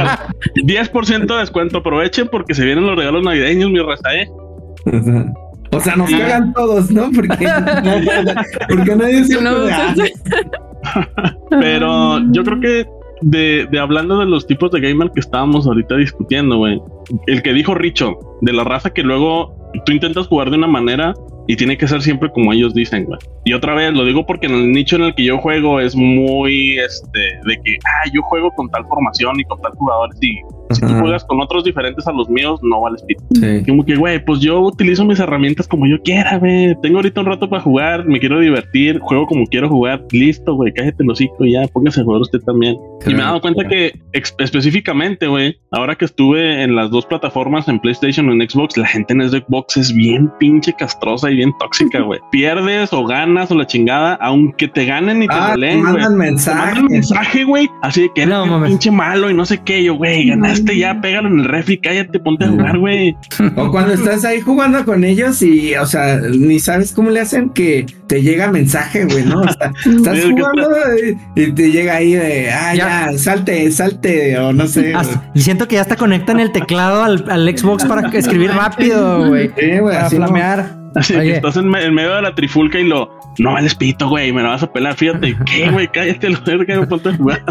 Ah, 10% de descuento. Aprovechen porque se vienen los regalos navideños, mi raza, ¿eh? O sea, nos cagan todos, ¿no? Porque, porque nadie se no, Pero yo creo que de, de, hablando de los tipos de gamer que estábamos ahorita discutiendo, güey. El que dijo Richo, de la raza que luego tú intentas jugar de una manera y tiene que ser siempre como ellos dicen, güey. Y otra vez lo digo porque en el nicho en el que yo juego es muy este de que ah, yo juego con tal formación y con tal jugador y si tú juegas con otros diferentes a los míos, no vales pito. Como que, güey, pues yo utilizo mis herramientas como yo quiera, güey. Tengo ahorita un rato para jugar, me quiero divertir, juego como quiero jugar. Listo, güey, cállate el hocico ya, póngase a jugar usted también. Y me he dado cuenta que específicamente, güey, ahora que estuve en las dos plataformas, en PlayStation o en Xbox, la gente en Xbox es bien pinche castrosa y bien tóxica, güey. Pierdes o ganas o la chingada, aunque te ganen y te ah, güey. mensaje. mensaje, güey. Así de que eres un pinche malo y no sé qué. Yo, güey, ganaste ya, pégalo en el refri, cállate, ponte a jugar, güey. O cuando estás ahí jugando con ellos y, o sea, ni sabes cómo le hacen que te llega mensaje, güey, ¿no? O sea, estás jugando y, te llega ahí de, ah, ya, salte, salte, o no sé. y siento que ya está conectan el teclado al, al Xbox para escribir rápido, güey. Sí, güey, para flamear. Así que estás en, medio de la trifulca y lo. No vales pito, güey, me lo vas a pelar. Fíjate, ¿qué, güey? Cállate, lo que me ponte a jugar.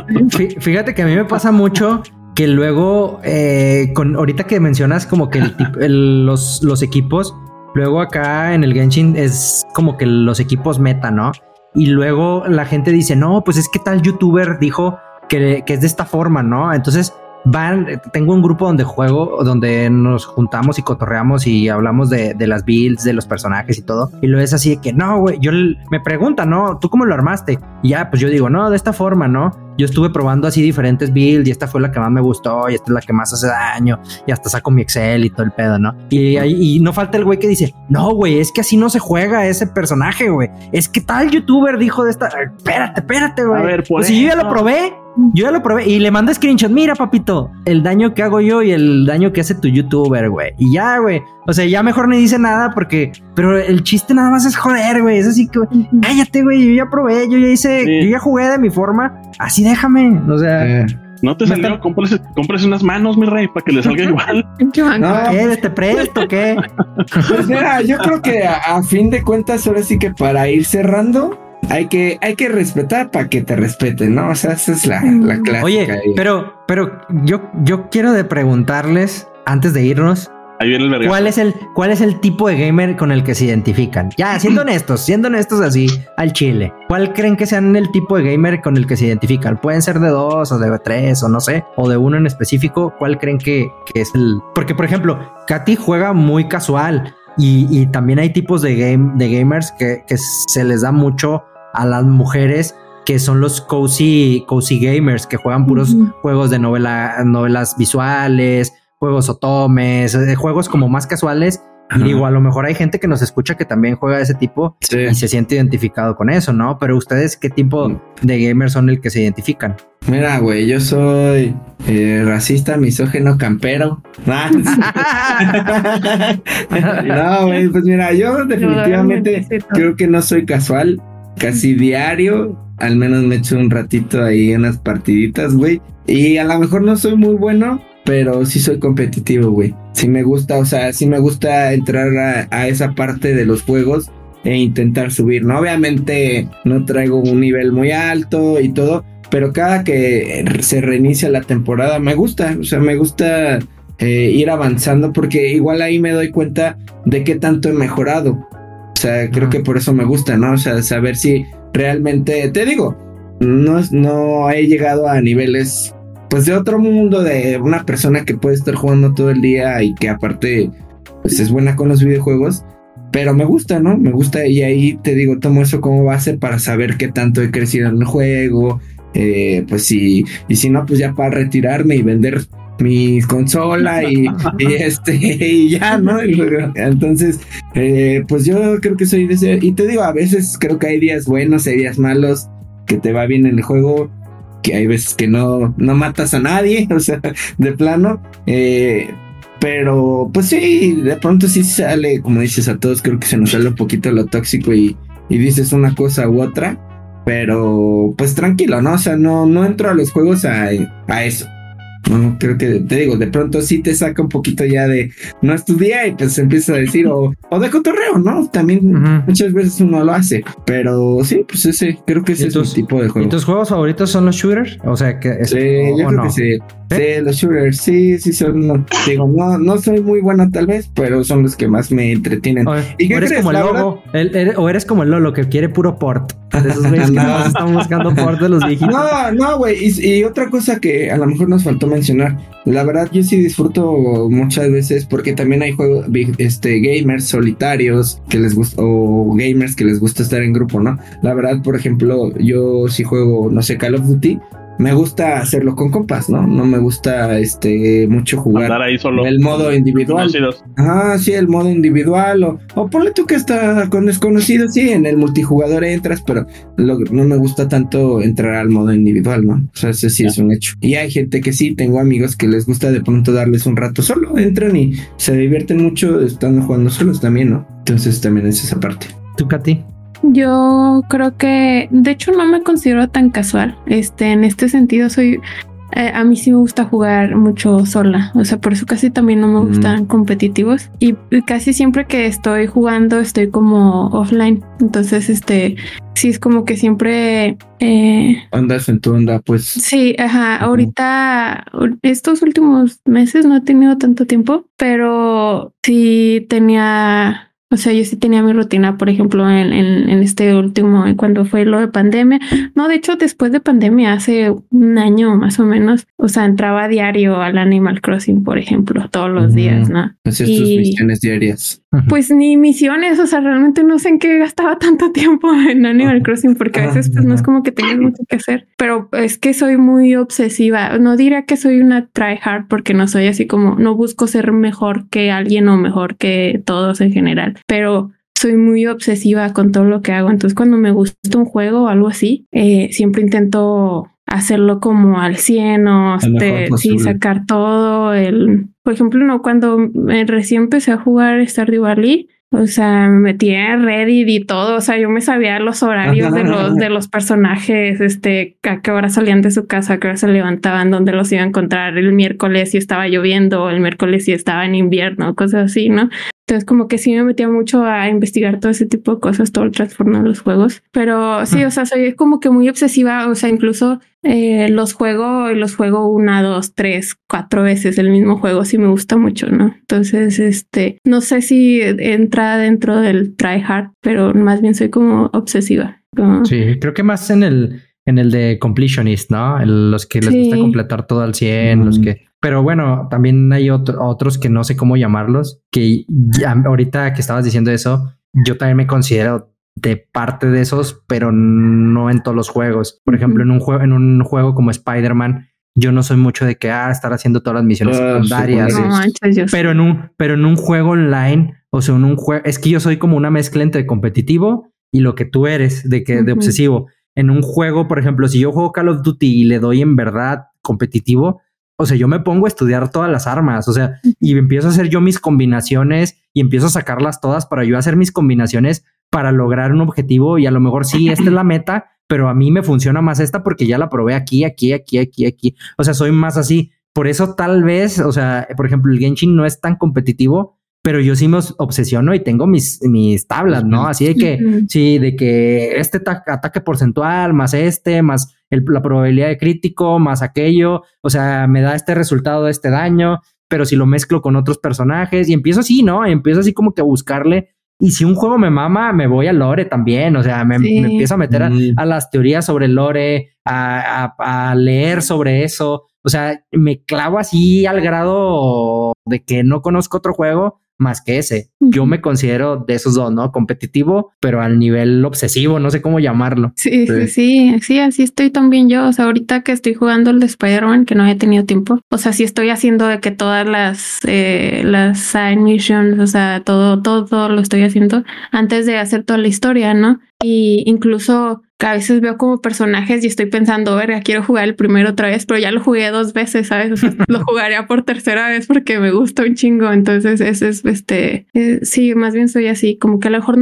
Fíjate que a mí me pasa mucho que luego, eh, con ahorita que mencionas como que los, los equipos, luego acá en el Genshin es como que los equipos meta, ¿no? Y luego la gente dice, no, pues es que tal youtuber dijo que, que es de esta forma, ¿no? Entonces van, tengo un grupo donde juego, donde nos juntamos y cotorreamos y hablamos de, de las builds, de los personajes y todo. Y lo es así de que no, güey, yo me pregunta, ¿no? ¿Tú cómo lo armaste? Y ya, pues yo digo, no, de esta forma, ¿no? Yo estuve probando así diferentes builds y esta fue la que más me gustó y esta es la que más hace daño y hasta saco mi Excel y todo el pedo, ¿no? Y, y no falta el güey que dice, no, güey, es que así no se juega ese personaje, güey. Es que tal youtuber dijo de esta, espérate, espérate, güey. A ver, pues si yo ya lo probé Yo ya lo probé y le mandé screenshot. Mira, papito, el daño que hago yo y el daño que hace tu youtuber, güey. Y ya, güey. O sea, ya mejor ni dice nada porque. Pero el chiste nada más es joder, güey. Es así que. Cállate, güey. Yo ya probé, yo ya hice. Yo ya jugué de mi forma. Así déjame. O sea. Eh. No te salió, compres, unas manos, mi rey, para que le salga igual. no, ¿qué? ¿Te presto qué? Pues mira, yo creo que a, fin de cuentas, ahora sí que para ir cerrando, hay que, hay que respetar para que te respeten, ¿no? O sea, esa es la, la clásica. Oye, pero, pero yo, yo quiero de preguntarles, antes de irnos, Ahí viene el ¿Cuál es el, ¿Cuál es el tipo de gamer con el que se identifican? Ya, siendo honestos, siendo honestos así, al chile. ¿Cuál creen que sean el tipo de gamer con el que se identifican? Pueden ser de dos o de tres o no sé, o de uno en específico. ¿Cuál creen que, es el...? Porque, por ejemplo, Katy juega muy casual y, también hay tipos de, game, de gamers que, se les da mucho a las mujeres que son los cozy, cozy gamers que juegan puros juegos de novela, novelas visuales, juegos otomes, eh, juegos como más casuales. Y digo, a lo mejor hay gente que nos escucha que también juega de ese tipo y se siente identificado con eso, ¿no? Pero ustedes, ¿qué tipo mm. de gamers son el que se identifican? Mira, güey, yo soy eh, racista, misógeno, campero. no, güey, pues mira, yo definitivamente creo que no soy casual, casi diario. Al menos me echo un ratito ahí unas partiditas, güey. Y a lo mejor no soy muy bueno, pero sí soy competitivo, güey. Sí me gusta, o sea, sí me gusta entrar a, esa parte de los juegos e intentar subir, ¿no? Obviamente no traigo un nivel muy alto y todo, pero cada que se reinicia la temporada me gusta, o sea, me gusta eh, ir avanzando porque igual ahí me doy cuenta de qué tanto he mejorado. O sea, creo que por eso me gusta, ¿no? O sea, saber si realmente, te digo, no, no he llegado a niveles pues de otro mundo, de una persona que puede estar jugando todo el día y que aparte pues es buena con los videojuegos, pero me gusta, ¿no? Me gusta y ahí te digo, tomo eso como base para saber qué tanto he crecido en el juego, eh, pues sí, y si no, pues ya para retirarme y vender mi consola y, este y ya, ¿no? Entonces, eh, pues yo creo que soy de ese, y te digo, a veces creo que hay días buenos, hay días malos, que te va bien en el juego, que hay veces que no, no matas a nadie, o sea, de plano. Eh, pero pues sí, de pronto sí sale, como dices a todos, creo que se nos sale un poquito lo tóxico y, y dices una cosa u otra. Pero pues tranquilo, ¿no? O sea, no, no entro a los juegos a, a eso. No, creo que te digo, de pronto sí te saca un poquito ya de no estudiar y pues empieza a decir, o, o de cotorreo, ¿no? También muchas veces uno lo hace, pero sí, pues ese, creo que ese es el tipo de juego. ¿Y tus juegos favoritos son los shooters? O sea, que sí, yo creo que sí. Sí, los shooters, sí, sí son. digo, no, no soy muy bueno tal vez, pero son los que más me entretienen. O, ¿Y eres como el logo, o eres como el Lolo que quiere puro port. De esos güeyes que están buscando port de los viejitos. No, no, güey. Y, y, otra cosa que a lo mejor nos faltó mencionar. La verdad, yo sí disfruto muchas veces porque también hay juegos, este, gamers solitarios que les gusta, o gamers que les gusta estar en grupo, ¿no? La verdad, por ejemplo, yo sí juego, no sé, Call of Duty me gusta hacerlo con compas, ¿no? No me gusta este mucho jugar ahí solo el modo individual. Ah, sí, el modo individual o, o ponle tú que está con desconocidos, sí, en el multijugador entras, pero no me gusta tanto entrar al modo individual, ¿no? O sea, ese sí es un hecho. Y hay gente que sí, tengo amigos que les gusta de pronto darles un rato solo, entran y se divierten mucho estando jugando solos también, ¿no? Entonces también es esa parte. ¿Tú, Katy? Yo creo que, de hecho, no me considero tan casual. Este, en este sentido, soy. Eh, a mí sí me gusta jugar mucho sola, o sea, por eso casi también no me gustan competitivos y casi siempre que estoy jugando estoy como offline, entonces este sí es como que siempre eh, andas en tu onda, pues sí, ajá. Ahorita estos últimos meses no he tenido tanto tiempo, pero sí tenía o sea, yo sí tenía mi rutina, por ejemplo, en, en, este último, cuando fue lo de pandemia. No, de hecho, después de pandemia, hace un año más o menos, o sea, entraba a diario al Animal Crossing, por ejemplo, todos los días, ¿no? Hacías tus misiones diarias. Pues ni misiones, o sea, realmente no sé en qué gastaba tanto tiempo en Animal Crossing, porque a veces pues no es como que tengas mucho que hacer, pero es que soy muy obsesiva. No diría que soy una tryhard, porque no soy así como, no busco ser mejor que alguien o mejor que todos en general pero soy muy obsesiva con todo lo que hago. Entonces, cuando me gusta un juego o algo así, eh, siempre intento hacerlo como al 100 o este, sí, sacar todo. El, por ejemplo, no, cuando recién empecé a jugar Stardew Valley, o sea, me metí en Reddit y todo. O sea, yo me sabía los horarios de los, de los personajes, este, a qué hora salían de su casa, a qué hora se levantaban, dónde los iba a encontrar el miércoles si estaba lloviendo, el miércoles si estaba en invierno, cosas así, ¿no? Entonces, como que sí me metía mucho a investigar todo ese tipo de cosas, todo el trastorno de los juegos. Pero sí, o sea, soy como que muy obsesiva. O sea, incluso eh, los juego y los juego una, dos, tres, cuatro veces el mismo juego. Sí me gusta mucho, ¿no? Entonces, este, no sé si entra dentro del try hard, pero más bien soy como obsesiva. Sí, creo que más en el en el de completionist, ¿no? los que les gusta completar todo al 100, los que pero bueno, también hay otros que no sé cómo llamarlos, que ahorita que estabas diciendo eso, yo también me considero de parte de esos, pero no en todos los juegos. Por ejemplo, en un juego, en un juego como Spider-Man, yo no soy mucho de que ah, estar haciendo todas las misiones ah, secundarias. pero en un, pero en un juego online, o sea, en un juego, es que yo soy como una mezcla entre competitivo y lo que tú eres, de que de obsesivo. En un juego, por ejemplo, si yo juego Call of Duty y le doy en verdad competitivo, o sea, yo me pongo a estudiar todas las armas, o sea, y empiezo a hacer yo mis combinaciones y empiezo a sacarlas todas para yo hacer mis combinaciones para lograr un objetivo y a lo mejor sí, esta es la meta, pero a mí me funciona más esta porque ya la probé aquí, aquí, aquí, aquí, aquí. O sea, soy más así. Por eso tal vez, o sea, por ejemplo, el Genshin no es tan competitivo, pero yo sí me obsesiono y tengo mis, mis tablas, ¿no? Así de que, sí, de que este ataque porcentual, más este, más la probabilidad de crítico, más aquello, o sea, me da este resultado de este daño, pero si lo mezclo con otros personajes y empiezo así, ¿no? empiezo así como que a buscarle. Y si un juego me mama, me voy al lore también, o sea, me, empiezo a meter a, mm. las teorías sobre el lore, a, a leer sobre eso, o sea, me clavo así al grado de que no conozco otro juego más que ese. Yo me considero de esos dos, ¿no? Competitivo, pero al nivel obsesivo, no sé cómo llamarlo. Sí, sí, sí, sí, así estoy también yo. O sea, ahorita que estoy jugando el de Spider-Man, que no he tenido tiempo, o sea, sí estoy haciendo de que todas las, eh, las side missions, o sea, todo, todo, todo lo estoy haciendo antes de hacer toda la historia, ¿no? Y incluso a veces veo como personajes y estoy pensando, verga, quiero jugar el primero otra vez, pero ya lo jugué dos veces, ¿sabes? lo jugaría por tercera vez porque me gusta un chingo. Entonces, ese es este. Eh, sí, más bien soy así, como que a lo mejor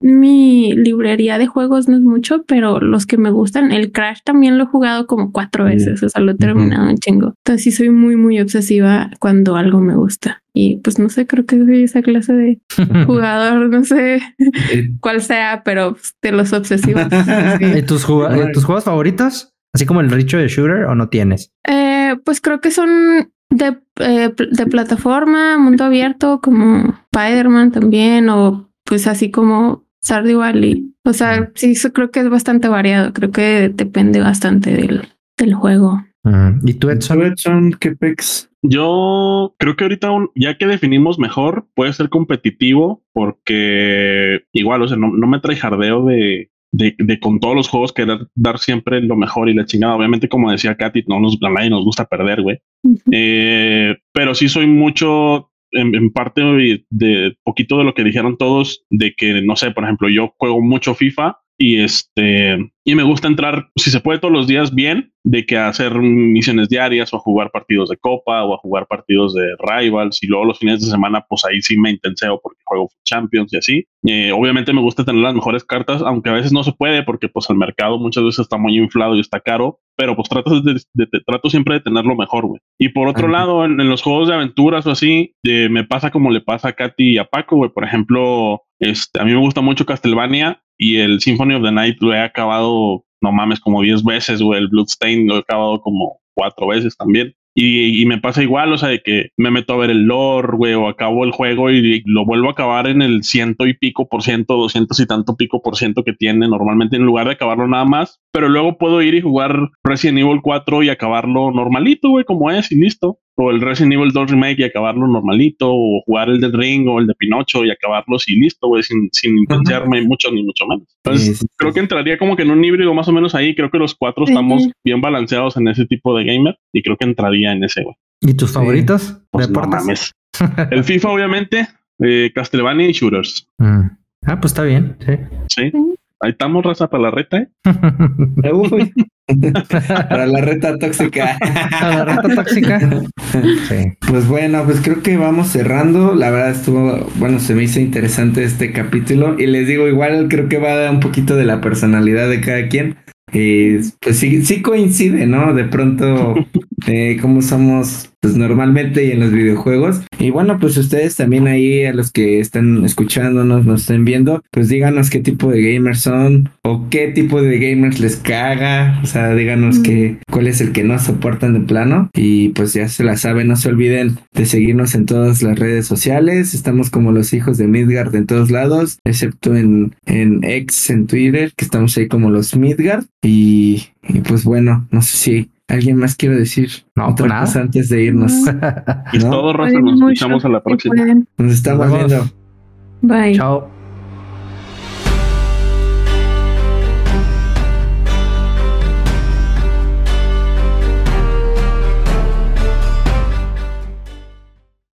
mi librería de juegos no es mucho, pero los que me gustan, el Crash también lo he jugado como cuatro veces, o sea, lo he terminado un chingo. Entonces, sí, soy muy, muy obsesiva cuando algo me gusta. Y pues no sé, creo que soy esa clase de jugador, no sé eh, cuál sea, pero de los obsesivos. ¿Y tus, tus juegos favoritos? Así como el Richo de Shooter o no tienes? Eh, pues creo que son de, eh, de plataforma, mundo abierto, como Spider-Man también, o pues así como Stardew Valley. O sea, sí, creo que es bastante variado. Creo que depende bastante del, del juego. ¿Y tú, Edson? ¿Qué pex? Yo creo que ahorita, ya que definimos mejor, puede ser competitivo porque igual, o sea, no, me trae jardeo de, de, con todos los juegos querer dar siempre lo mejor y la chingada. Obviamente, como decía Katy, no nos, a nadie nos gusta perder, güey. Eh, pero sí soy mucho en, en, parte de poquito de lo que dijeron todos, de que, no sé, por ejemplo, yo juego mucho FIFA y este y me gusta entrar, si se puede todos los días, bien, de que hacer misiones diarias o a jugar partidos de copa o a jugar partidos de rivals y luego los fines de semana, pues ahí sí me intenseo porque juego Champions y así. Eh, obviamente me gusta tener las mejores cartas, aunque a veces no se puede porque pues el mercado muchas veces está muy inflado y está caro, pero pues trato, de, trato siempre de tenerlo mejor, güey. Y por otro lado, en, los juegos de aventuras o así, eh, me pasa como le pasa a Katy y a Paco, güey. Por ejemplo, este, a mí me gusta mucho Castlevania y el Symphony of the Night lo he acabado, no mames, como 10 veces, güey. El Bloodstain lo he acabado como cuatro veces también. Y, me pasa igual, o sea, de que me meto a ver el lore, güey, o acabo el juego y lo vuelvo a acabar en el ciento y pico por ciento, doscientos y tanto pico por ciento que tiene normalmente en lugar de acabarlo nada más. Pero luego puedo ir y jugar Resident Evil 4 y acabarlo normalito, güey, como es y listo o el Resident Evil 2 Remake y acabarlo normalito, o jugar el del Ring o el de Pinocho y acabarlos y listo, güey, sin, sin mucho ni mucho menos. Entonces, creo que entraría como que en un híbrido más o menos ahí. Creo que los cuatro estamos bien balanceados en ese tipo de gamer y creo que entraría en ese, güey. ¿Y tus favoritos? Pues el FIFA, obviamente, eh, Castlevania y Shooters. Mm. Ah, pues está bien, sí. Sí. Ahí estamos, raza, para la reta. ¿eh? Uy. para la reta tóxica. La rata tóxica. Sí. Pues bueno, pues creo que vamos cerrando. La verdad estuvo, bueno, se me hizo interesante este capítulo. Y les digo, igual creo que va a dar un poquito de la personalidad de cada quien. Eh, pues sí, sí coincide, ¿no? De pronto, eh, cómo somos pues normalmente y en los videojuegos. Y bueno, pues ustedes también ahí a los que están escuchándonos, nos estén viendo, pues díganos qué tipo de gamers son o qué tipo de gamers les caga. O sea, díganos Mm. que, cuál es el que no soportan de plano. Y pues ya se la saben, no se olviden de seguirnos en todas las redes sociales. Estamos como los hijos de Midgard en todos lados, excepto en, en X, en Twitter, que estamos ahí como los Midgard. Y, y pues bueno, no sé si alguien más quiere decir No, otra pues nada. cosa antes de irnos. Y No. todo, Cuídense nos escuchamos a la próxima. Nos estamos viendo. Bye. Chao.